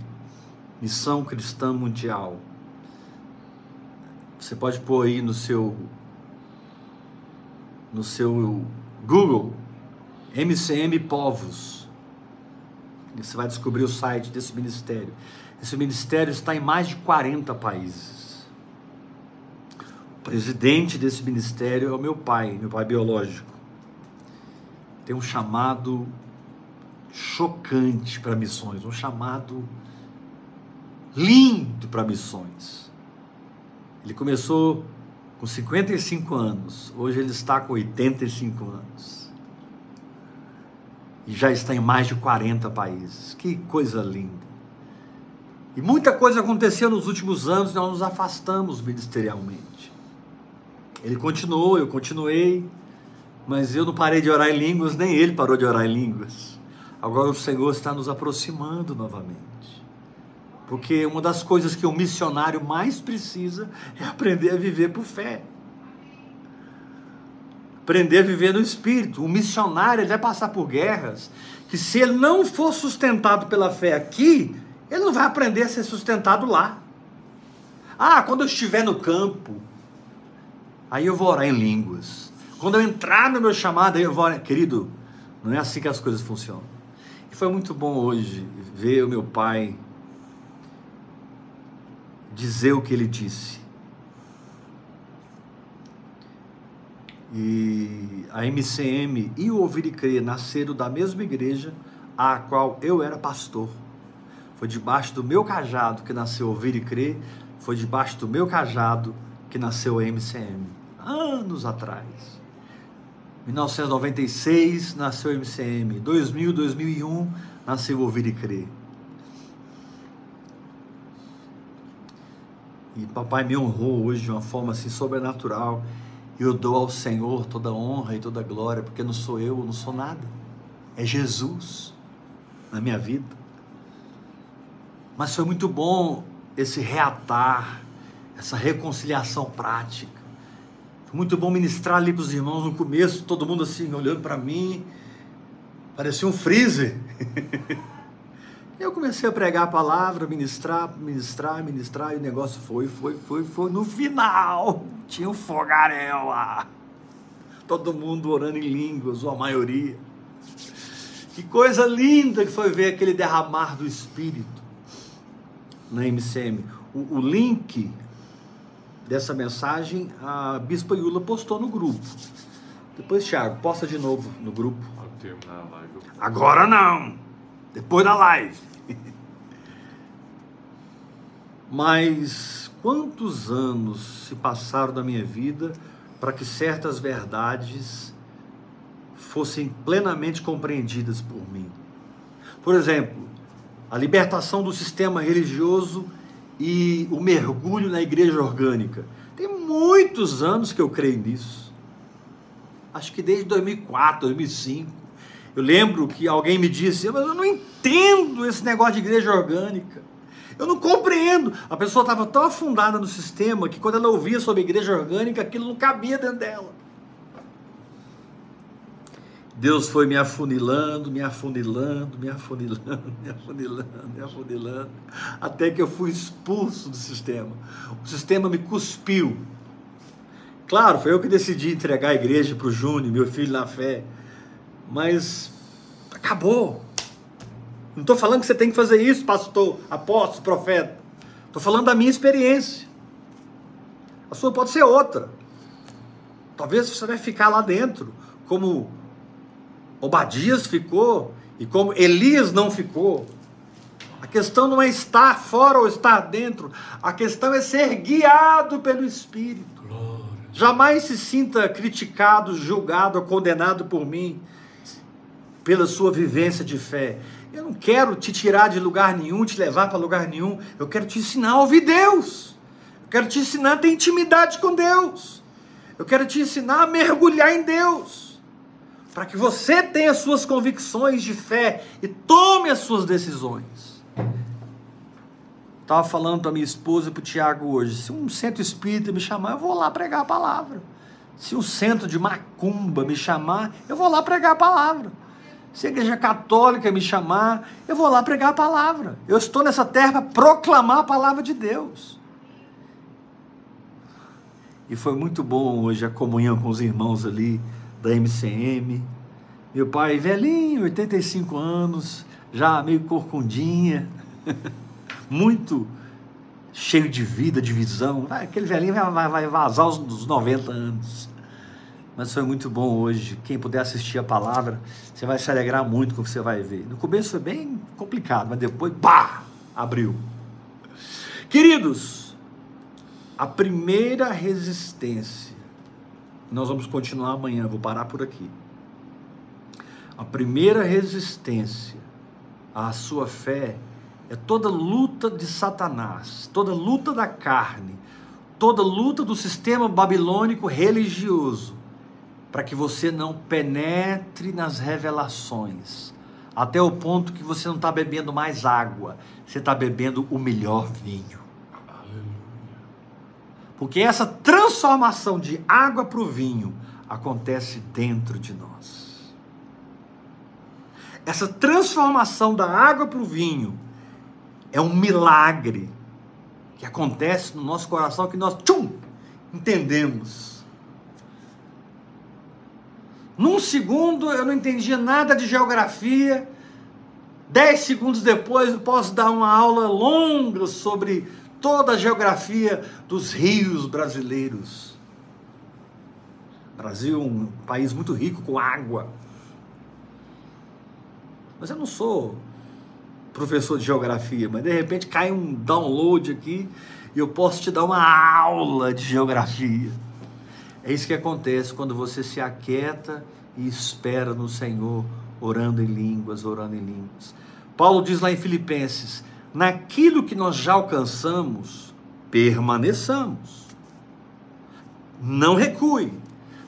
Missão Cristã Mundial. Você pode pôr aí no seu no seu Google MCM Povos. Você vai descobrir o site desse ministério. Esse ministério está em mais de 40 países. O presidente desse ministério é o meu pai, meu pai biológico. Tem um chamado chocante para missões, um chamado lindo para missões. Ele começou com 55 anos, hoje ele está com 85 anos. E já está em mais de 40 países. Que coisa linda. E muita coisa aconteceu nos últimos anos, nós nos afastamos ministerialmente. Ele continuou, eu continuei, mas eu não parei de orar em línguas, nem ele parou de orar em línguas. Agora o Senhor está nos aproximando novamente. Porque uma das coisas que o missionário mais precisa é aprender a viver por fé. Aprender a viver no espírito. O missionário ele vai passar por guerras que se ele não for sustentado pela fé aqui, ele não vai aprender a ser sustentado lá. Ah, quando eu estiver no campo, Aí eu vou orar em línguas. Quando eu entrar no meu chamado, aí eu vou orar. Querido, não é assim que as coisas funcionam. E foi muito bom hoje ver o meu pai dizer o que ele disse. E a MCM e o Ouvir e Crer nasceram da mesma igreja a qual eu era pastor. Foi debaixo do meu cajado que nasceu Ouvir e Crer, foi debaixo do meu cajado que nasceu a MCM anos atrás. 1996 nasceu o MCM, 2000, 2001 nasceu Ouvir e Crer. E papai me honrou hoje de uma forma assim sobrenatural. Eu dou ao Senhor toda honra e toda glória, porque não sou eu, não sou nada. É Jesus na minha vida. Mas foi muito bom esse reatar, essa reconciliação prática muito bom ministrar ali para os irmãos no começo, todo mundo assim olhando para mim, parecia um freezer. [LAUGHS] eu comecei a pregar a palavra, ministrar, ministrar, ministrar, e o negócio foi, foi, foi, foi. No final, tinha um fogaréu lá. Todo mundo orando em línguas, ou a maioria. Que coisa linda que foi ver aquele derramar do Espírito na MCM. O, o link dessa mensagem, a Bispa Yula postou no grupo. Depois, Thiago, posta de novo no grupo. Agora não! Depois da live. [LAUGHS] Mas quantos anos se passaram da minha vida para que certas verdades fossem plenamente compreendidas por mim? Por exemplo, a libertação do sistema religioso e o mergulho na igreja orgânica. Tem muitos anos que eu creio nisso. Acho que desde 2004, 2005. Eu lembro que alguém me disse, mas eu não entendo esse negócio de igreja orgânica. Eu não compreendo. A pessoa estava tão afundada no sistema que quando ela ouvia sobre igreja orgânica, aquilo não cabia dentro dela. Deus foi me afunilando, me afunilando, me afunilando, [LAUGHS] me afunilando, me afunilando, até que eu fui expulso do sistema. O sistema me cuspiu. Claro, foi eu que decidi entregar a igreja para o Júnior, meu filho na fé, mas acabou. Não estou falando que você tem que fazer isso, pastor, apóstolo, profeta. Estou falando da minha experiência. A sua pode ser outra. Talvez você vai ficar lá dentro como Obadias ficou e como Elias não ficou. A questão não é estar fora ou estar dentro, a questão é ser guiado pelo Espírito. Glória. Jamais se sinta criticado, julgado ou condenado por mim pela sua vivência de fé. Eu não quero te tirar de lugar nenhum, te levar para lugar nenhum. Eu quero te ensinar a ouvir Deus. Eu quero te ensinar a ter intimidade com Deus. Eu quero te ensinar a mergulhar em Deus para que você tenha suas convicções de fé e tome as suas decisões. Estava falando para minha esposa e para o Tiago hoje: se um centro espírita me chamar, eu vou lá pregar a palavra. Se um centro de macumba me chamar, eu vou lá pregar a palavra. Se a igreja católica me chamar, eu vou lá pregar a palavra. Eu estou nessa terra para proclamar a palavra de Deus. E foi muito bom hoje a comunhão com os irmãos ali da MCM. Meu pai, velhinho, 85 anos, já meio corcundinha. [LAUGHS] muito cheio de vida, de visão. Vai, aquele velhinho vai, vai vazar os, os 90 anos. Mas foi muito bom hoje. Quem puder assistir a palavra, você vai se alegrar muito com o que você vai ver. No começo foi bem complicado, mas depois, pá, abriu. Queridos, a primeira resistência, nós vamos continuar amanhã, vou parar por aqui. A primeira resistência à sua fé é toda luta de Satanás, toda luta da carne, toda luta do sistema babilônico religioso, para que você não penetre nas revelações, até o ponto que você não está bebendo mais água, você está bebendo o melhor vinho. Porque essa transformação de água para o vinho acontece dentro de nós. Essa transformação da água para o vinho é um milagre que acontece no nosso coração que nós tchum, entendemos. Num segundo eu não entendia nada de geografia. Dez segundos depois eu posso dar uma aula longa sobre toda a geografia dos rios brasileiros. Brasil é um país muito rico com água. Mas eu não sou professor de geografia, mas de repente cai um download aqui e eu posso te dar uma aula de geografia. É isso que acontece quando você se aquieta e espera no Senhor, orando em línguas, orando em línguas. Paulo diz lá em Filipenses: naquilo que nós já alcançamos, permaneçamos. Não recue.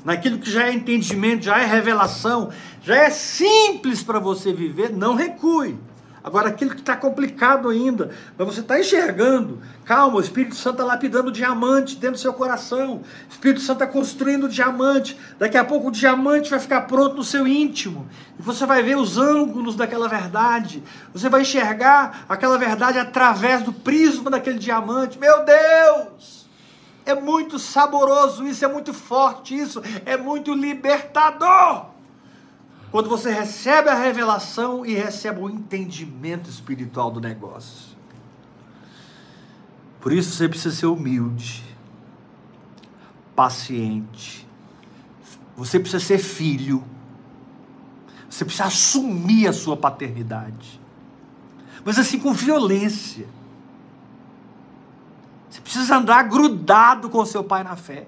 Naquilo que já é entendimento, já é revelação, já é simples para você viver, não recue. Agora, aquilo que está complicado ainda, mas você está enxergando, calma, o Espírito Santo está lapidando diamante dentro do seu coração, o Espírito Santo está construindo diamante, daqui a pouco o diamante vai ficar pronto no seu íntimo, e você vai ver os ângulos daquela verdade, você vai enxergar aquela verdade através do prisma daquele diamante, meu Deus! É muito saboroso isso, é muito forte isso, é muito libertador! Quando você recebe a revelação e recebe o entendimento espiritual do negócio. Por isso você precisa ser humilde, paciente. Você precisa ser filho. Você precisa assumir a sua paternidade. Mas assim com violência. Você precisa andar grudado com seu pai na fé.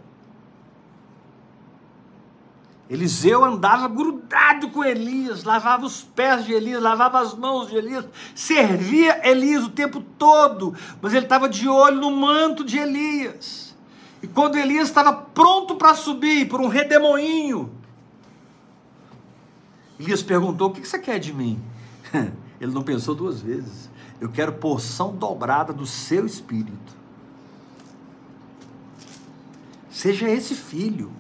Eliseu andava grudado com Elias, lavava os pés de Elias, lavava as mãos de Elias, servia Elias o tempo todo, mas ele estava de olho no manto de Elias. E quando Elias estava pronto para subir por um redemoinho, Elias perguntou: O que você quer de mim? [LAUGHS] Ele não pensou duas vezes. Eu quero porção dobrada do seu espírito. Seja esse filho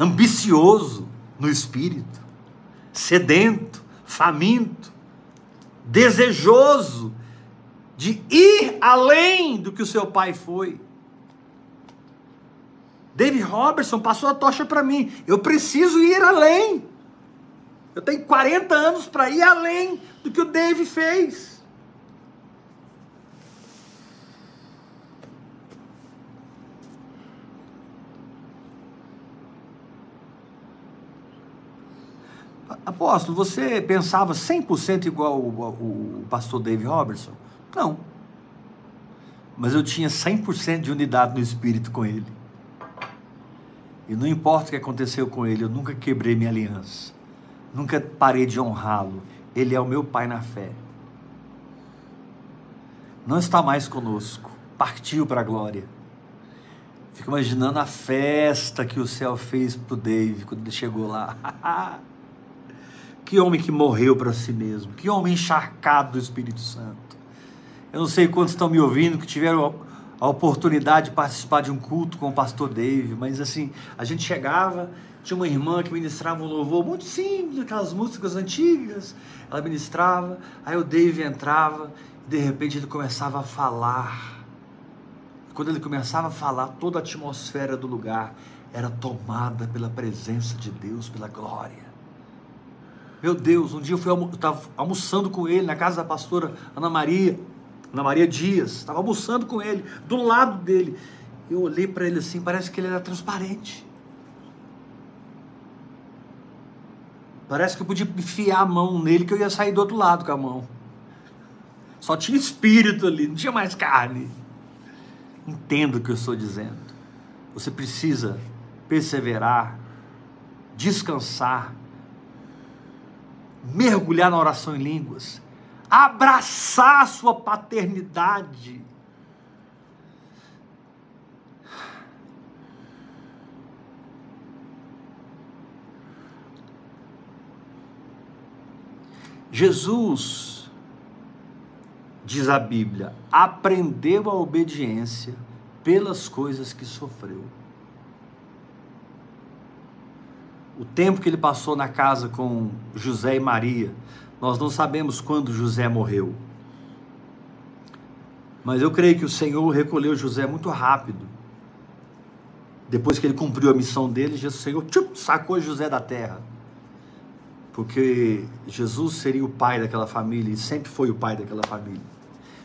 ambicioso no espírito, sedento, faminto, desejoso de ir além do que o seu pai foi. David Robertson passou a tocha para mim. Eu preciso ir além. Eu tenho 40 anos para ir além do que o Dave fez. Apóstolo, você pensava 100% igual o, o, pastor Dave Robertson? Não. Mas eu tinha 100% de unidade no espírito com ele. E não importa o que aconteceu com ele, eu nunca quebrei minha aliança. Nunca parei de honrá-lo. Ele é o meu pai na fé. Não está mais conosco. Partiu para a glória. Fico imaginando a festa que o céu fez para o Dave quando ele chegou lá. [LAUGHS] Que homem que morreu para si mesmo. Que homem encharcado do Espírito Santo. Eu não sei quantos estão me ouvindo que tiveram a oportunidade de participar de um culto com o pastor Dave, mas assim, a gente chegava, tinha uma irmã que ministrava um louvor muito simples, aquelas músicas antigas, ela ministrava, aí o Dave entrava e de repente ele começava a falar. Quando ele começava a falar, toda a atmosfera do lugar era tomada pela presença de Deus, pela glória. Meu Deus, um dia eu fui almo estava almoçando com ele na casa da pastora Ana Maria. Ana Maria Dias, estava almoçando com ele, do lado dele. Eu olhei para ele assim, parece que ele era transparente. Parece que eu podia enfiar a mão nele que eu ia sair do outro lado com a mão. Só tinha espírito ali, não tinha mais carne. Entenda o que eu estou dizendo. Você precisa perseverar, descansar, mergulhar na oração em línguas abraçar a sua paternidade. Jesus, diz a Bíblia, aprendeu a obediência pelas coisas que sofreu. O tempo que ele passou na casa com José e Maria, nós não sabemos quando José morreu. Mas eu creio que o Senhor recolheu José muito rápido. Depois que ele cumpriu a missão dele, o Senhor tchup, sacou José da terra. Porque Jesus seria o pai daquela família e sempre foi o pai daquela família.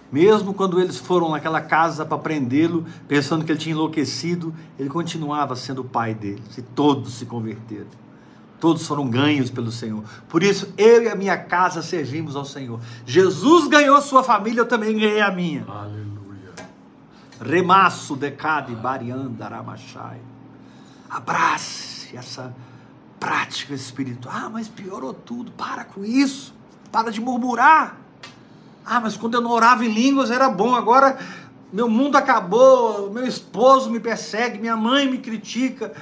Mesmo quando eles foram naquela casa para prendê-lo, pensando que ele tinha enlouquecido, ele continuava sendo o pai deles e todos se converteram. Todos foram ganhos pelo Senhor. Por isso, eu e a minha casa servimos ao Senhor. Jesus ganhou sua família, eu também ganhei a minha. Aleluia. Remasso decade barianda ramachai. Abrace essa prática espiritual. Ah, mas piorou tudo. Para com isso. Para de murmurar. Ah, mas quando eu não orava em línguas era bom. Agora meu mundo acabou. Meu esposo me persegue. Minha mãe me critica.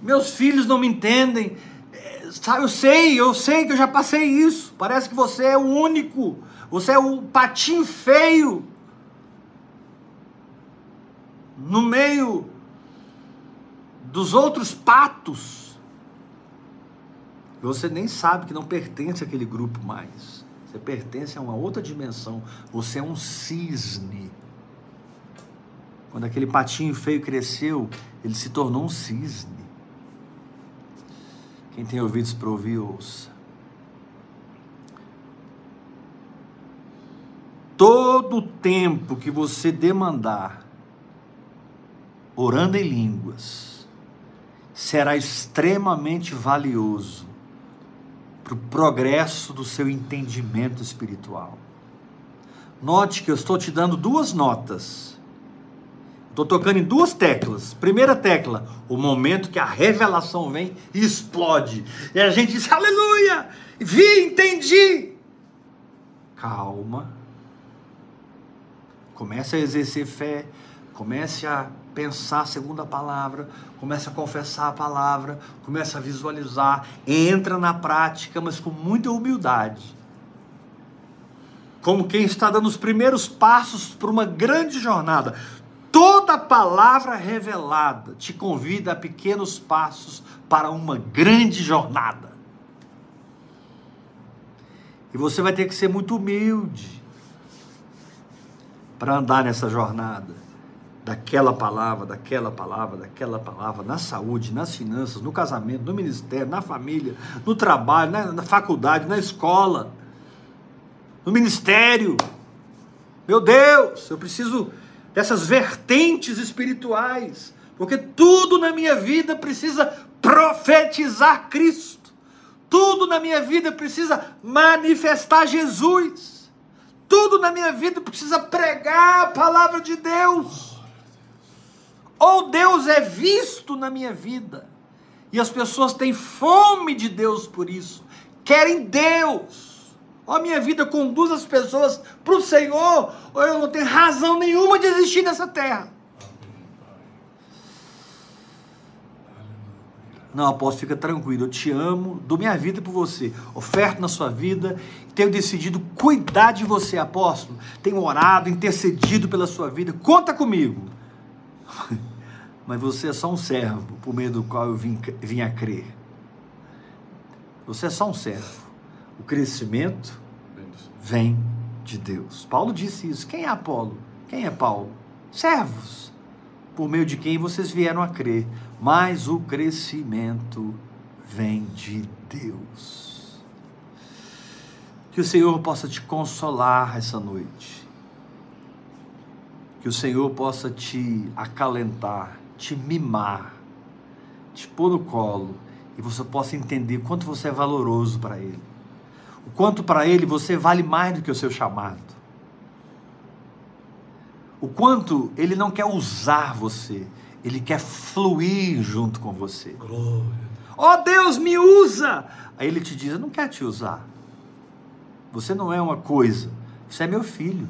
Meus filhos não me entendem eu sei, eu sei que eu já passei isso. Parece que você é o único. Você é o patinho feio. No meio dos outros patos. Você nem sabe que não pertence àquele grupo mais. Você pertence a uma outra dimensão. Você é um cisne. Quando aquele patinho feio cresceu, ele se tornou um cisne. Quem tem ouvidos para ouvir, ouça. Todo o tempo que você demandar orando em línguas será extremamente valioso para o progresso do seu entendimento espiritual. Note que eu estou te dando duas notas Estou tocando em duas teclas. Primeira tecla, o momento que a revelação vem e explode. E a gente diz, aleluia! Vi, entendi. Calma. Comece a exercer fé. Comece a pensar segundo a palavra. Comece a confessar a palavra. Comece a visualizar. Entra na prática, mas com muita humildade. Como quem está dando os primeiros passos para uma grande jornada Toda palavra revelada te convida a pequenos passos para uma grande jornada. E você vai ter que ser muito humilde para andar nessa jornada daquela palavra, daquela palavra, daquela palavra, na saúde, nas finanças, no casamento, no ministério, na família, no trabalho, na, na faculdade, na escola, no ministério. Meu Deus, eu preciso dessas vertentes espirituais, porque tudo na minha vida precisa profetizar Cristo, tudo na minha vida precisa manifestar Jesus, tudo na minha vida precisa pregar a palavra de Deus. Ou Deus é visto na minha vida, e as pessoas têm fome de Deus por isso, querem Deus Ó, minha vida conduz as pessoas para o Senhor, ou eu não tenho razão nenhuma de existir nessa terra. Não, apóstolo, fica tranquilo, eu te amo, dou minha vida por você, oferto na sua vida, tenho decidido cuidar de você, apóstolo, tenho orado, intercedido pela sua vida, conta comigo. [LAUGHS] Mas você é só um servo por meio do qual eu vim, vim a crer. Você é só um servo. O crescimento vem de Deus. Paulo disse isso. Quem é Apolo? Quem é Paulo? Servos, por meio de quem vocês vieram a crer mas o crescimento vem de Deus. Que o Senhor possa te consolar essa noite. Que o Senhor possa te acalentar, te mimar, te pôr no colo e você possa entender quanto você é valoroso para Ele. O quanto para Ele você vale mais do que o seu chamado. O quanto Ele não quer usar você, ele quer fluir junto com você. Glória. Ó oh, Deus, me usa! Aí ele te diz: Eu não quero te usar. Você não é uma coisa. Você é meu filho.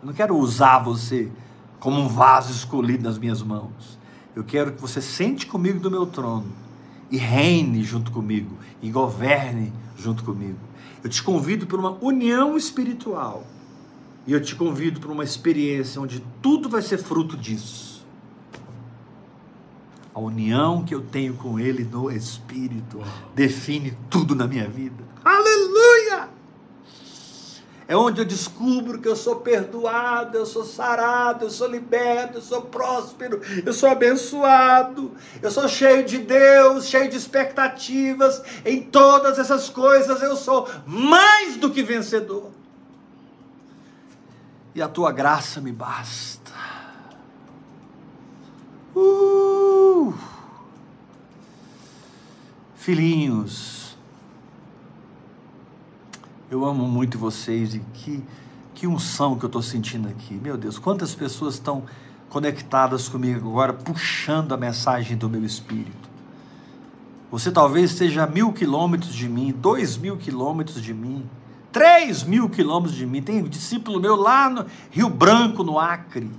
Eu não quero usar você como um vaso escolhido nas minhas mãos. Eu quero que você sente comigo do meu trono e reine junto comigo e governe junto comigo. Eu te convido para uma união espiritual. E eu te convido para uma experiência onde tudo vai ser fruto disso a união que eu tenho com Ele no Espírito define tudo na minha vida. Aleluia! É onde eu descubro que eu sou perdoado, eu sou sarado, eu sou liberto, eu sou próspero, eu sou abençoado, eu sou cheio de Deus, cheio de expectativas. Em todas essas coisas eu sou mais do que vencedor. E a tua graça me basta. Uh! Filhinhos, eu amo muito vocês e que, que unção que eu estou sentindo aqui. Meu Deus, quantas pessoas estão conectadas comigo agora, puxando a mensagem do meu espírito. Você talvez esteja a mil quilômetros de mim, dois mil quilômetros de mim, três mil quilômetros de mim. Tem um discípulo meu lá no Rio Branco, no Acre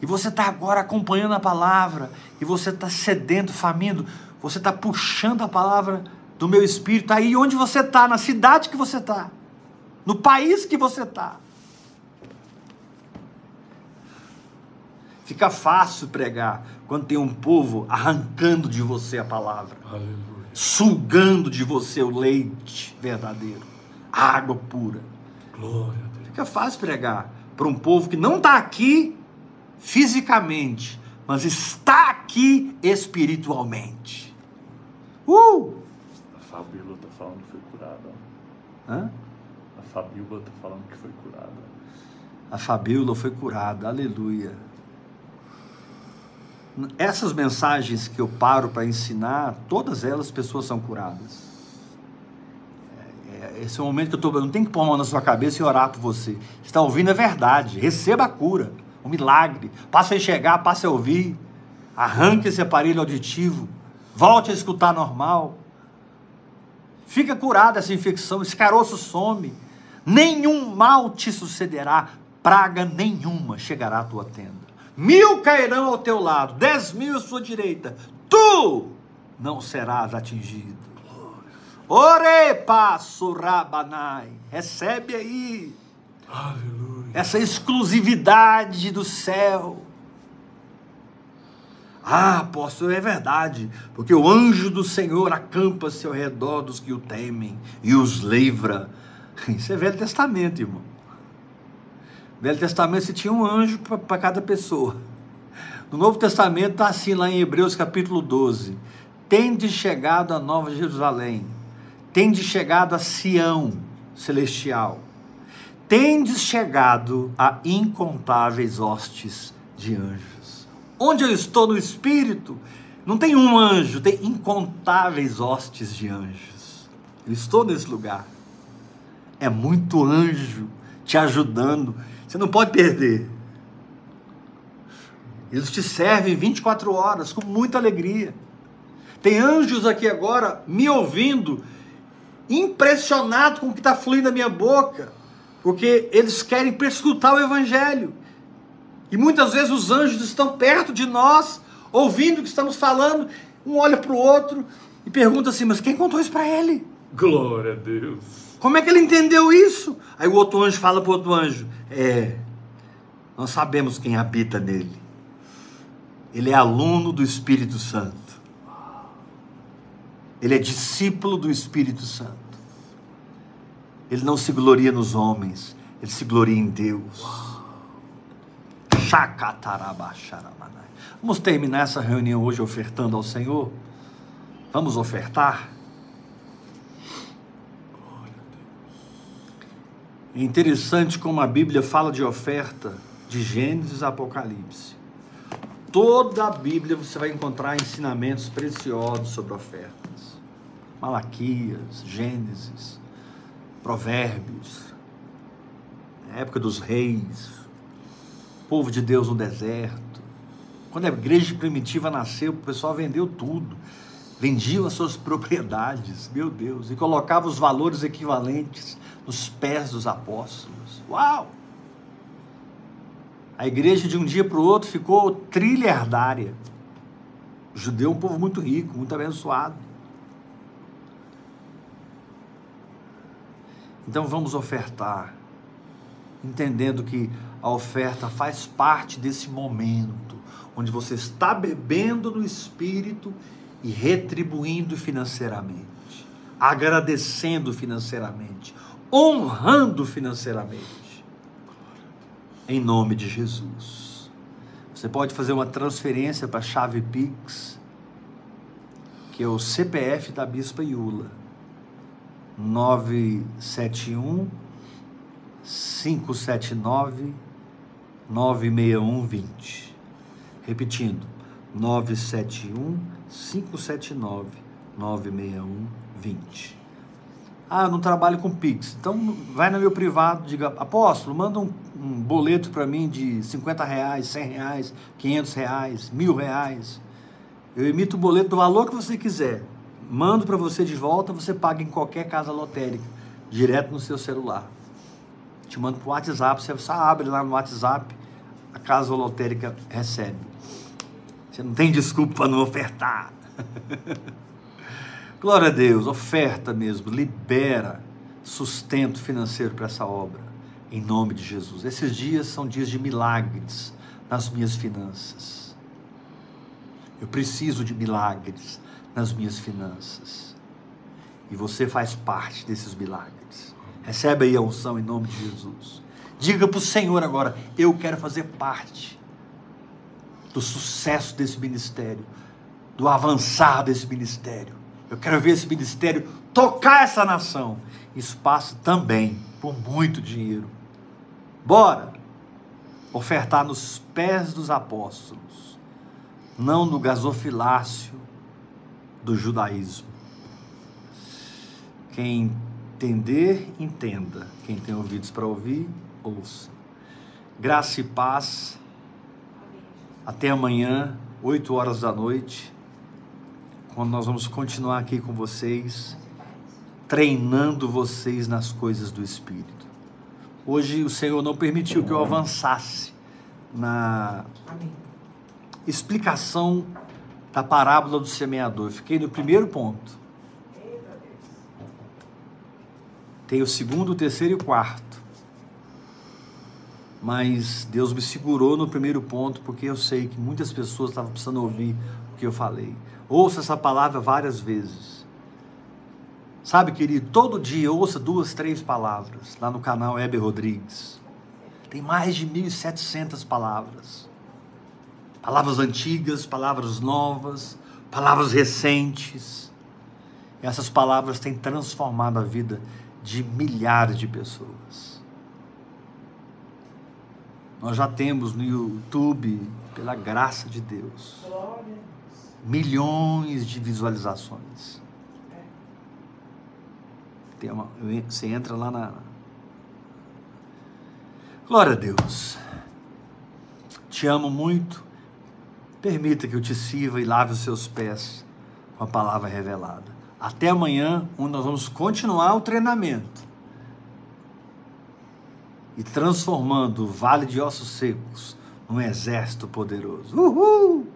e você está agora acompanhando a palavra, e você está cedendo, faminto, você está puxando a palavra do meu espírito aí onde você está, na cidade que você está, no país que você está. Fica fácil pregar quando tem um povo arrancando de você a palavra, Aleluia. sugando de você o leite verdadeiro, a água pura. Glória a Deus. Fica fácil pregar para um povo que não está aqui fisicamente, mas está aqui espiritualmente. Uh! A Fabíola está falando que foi curada. Hã? A Fabíola está falando que foi curada. A Fabíola foi curada, aleluia. Essas mensagens que eu paro para ensinar, todas elas pessoas são curadas. É, é, esse é o momento que eu, eu não tenho que pôr a mão na sua cabeça e orar por você. Está ouvindo a verdade, receba a cura um milagre. Passe a enxergar, passe a ouvir. Arranque esse aparelho auditivo. Volte a escutar normal. Fica curada essa infecção, esse caroço some. Nenhum mal te sucederá, praga nenhuma chegará à tua tenda. Mil cairão ao teu lado, dez mil à sua direita. Tu não serás atingido. Ore passo rabanai. Recebe aí. Aleluia essa exclusividade do céu. Ah, apóstolo, é verdade, porque o anjo do Senhor acampa-se ao redor dos que o temem e os livra. [LAUGHS] Isso é Velho Testamento, irmão. Velho Testamento você tinha um anjo para cada pessoa. No Novo Testamento está assim lá em Hebreus capítulo 12. Tende chegado a Nova Jerusalém, tende chegado a Sião celestial tendes chegado a incontáveis hostes de anjos. Onde eu estou no espírito, não tem um anjo, tem incontáveis hostes de anjos. Eu estou nesse lugar. É muito anjo te ajudando. Você não pode perder. Eles te servem 24 horas com muita alegria. Tem anjos aqui agora me ouvindo, impressionado com o que está fluindo da minha boca porque eles querem perscrutar o Evangelho. E muitas vezes os anjos estão perto de nós, ouvindo o que estamos falando, Um olha para o outro e pergunta assim: Mas quem contou isso para ele? Glória a Deus. Como é que ele entendeu isso? Aí o outro anjo fala para o outro anjo: É, nós sabemos quem habita nele. Ele é aluno do Espírito Santo. Ele é discípulo do Espírito Santo. Ele não se gloria nos homens, ele se gloria em Deus. Vamos terminar essa reunião hoje ofertando ao Senhor? Vamos ofertar? É interessante como a Bíblia fala de oferta de Gênesis a Apocalipse. Toda a Bíblia você vai encontrar ensinamentos preciosos sobre ofertas. Malaquias, Gênesis, Provérbios, época dos reis, povo de Deus no deserto. Quando a igreja primitiva nasceu, o pessoal vendeu tudo. Vendiam as suas [LAUGHS] propriedades, meu Deus, e colocava os valores equivalentes nos pés dos apóstolos. Uau! A igreja de um dia para o outro ficou trilhardária. O judeu é um povo muito rico, muito abençoado. Então vamos ofertar, entendendo que a oferta faz parte desse momento onde você está bebendo no espírito e retribuindo financeiramente, agradecendo financeiramente, honrando financeiramente. Em nome de Jesus. Você pode fazer uma transferência para a chave Pix, que é o CPF da Bispa Iula. 971 579 96120. Repetindo, 971 579 96120. Ah, não trabalho com Pix. Então vai no meu privado, diga, apóstolo, manda um, um boleto para mim de 50 reais, 100 reais, 500 reais, mil reais. Eu emito o boleto do valor que você quiser. Mando para você de volta, você paga em qualquer casa lotérica, direto no seu celular. Te mando para o WhatsApp, você só abre lá no WhatsApp, a casa lotérica recebe. Você não tem desculpa para não ofertar. [LAUGHS] Glória a Deus, oferta mesmo, libera sustento financeiro para essa obra, em nome de Jesus. Esses dias são dias de milagres nas minhas finanças. Eu preciso de milagres nas minhas finanças. E você faz parte desses milagres. Recebe aí a unção em nome de Jesus. Diga para o Senhor agora: eu quero fazer parte do sucesso desse ministério, do avançar desse ministério. Eu quero ver esse ministério tocar essa nação. Isso passa também por muito dinheiro. Bora ofertar nos pés dos apóstolos, não no gasofilácio do judaísmo. Quem entender, entenda. Quem tem ouvidos para ouvir, ouça. Graça e paz. Até amanhã, 8 horas da noite, quando nós vamos continuar aqui com vocês, treinando vocês nas coisas do Espírito. Hoje o Senhor não permitiu que eu avançasse na explicação da parábola do semeador. Eu fiquei no primeiro ponto. Tem o segundo, o terceiro e o quarto. Mas Deus me segurou no primeiro ponto porque eu sei que muitas pessoas estavam precisando ouvir o que eu falei. Ouça essa palavra várias vezes. Sabe, querido, todo dia ouça duas, três palavras lá no canal Heber Rodrigues. Tem mais de 1.700 palavras palavras antigas, palavras novas, palavras recentes. E essas palavras têm transformado a vida de milhares de pessoas. Nós já temos no YouTube, pela graça de Deus, milhões de visualizações. Tem uma, você entra lá na. Glória a Deus. Te amo muito. Permita que eu te sirva e lave os seus pés com a palavra revelada. Até amanhã, onde nós vamos continuar o treinamento e transformando o vale de ossos secos num exército poderoso. Uhul!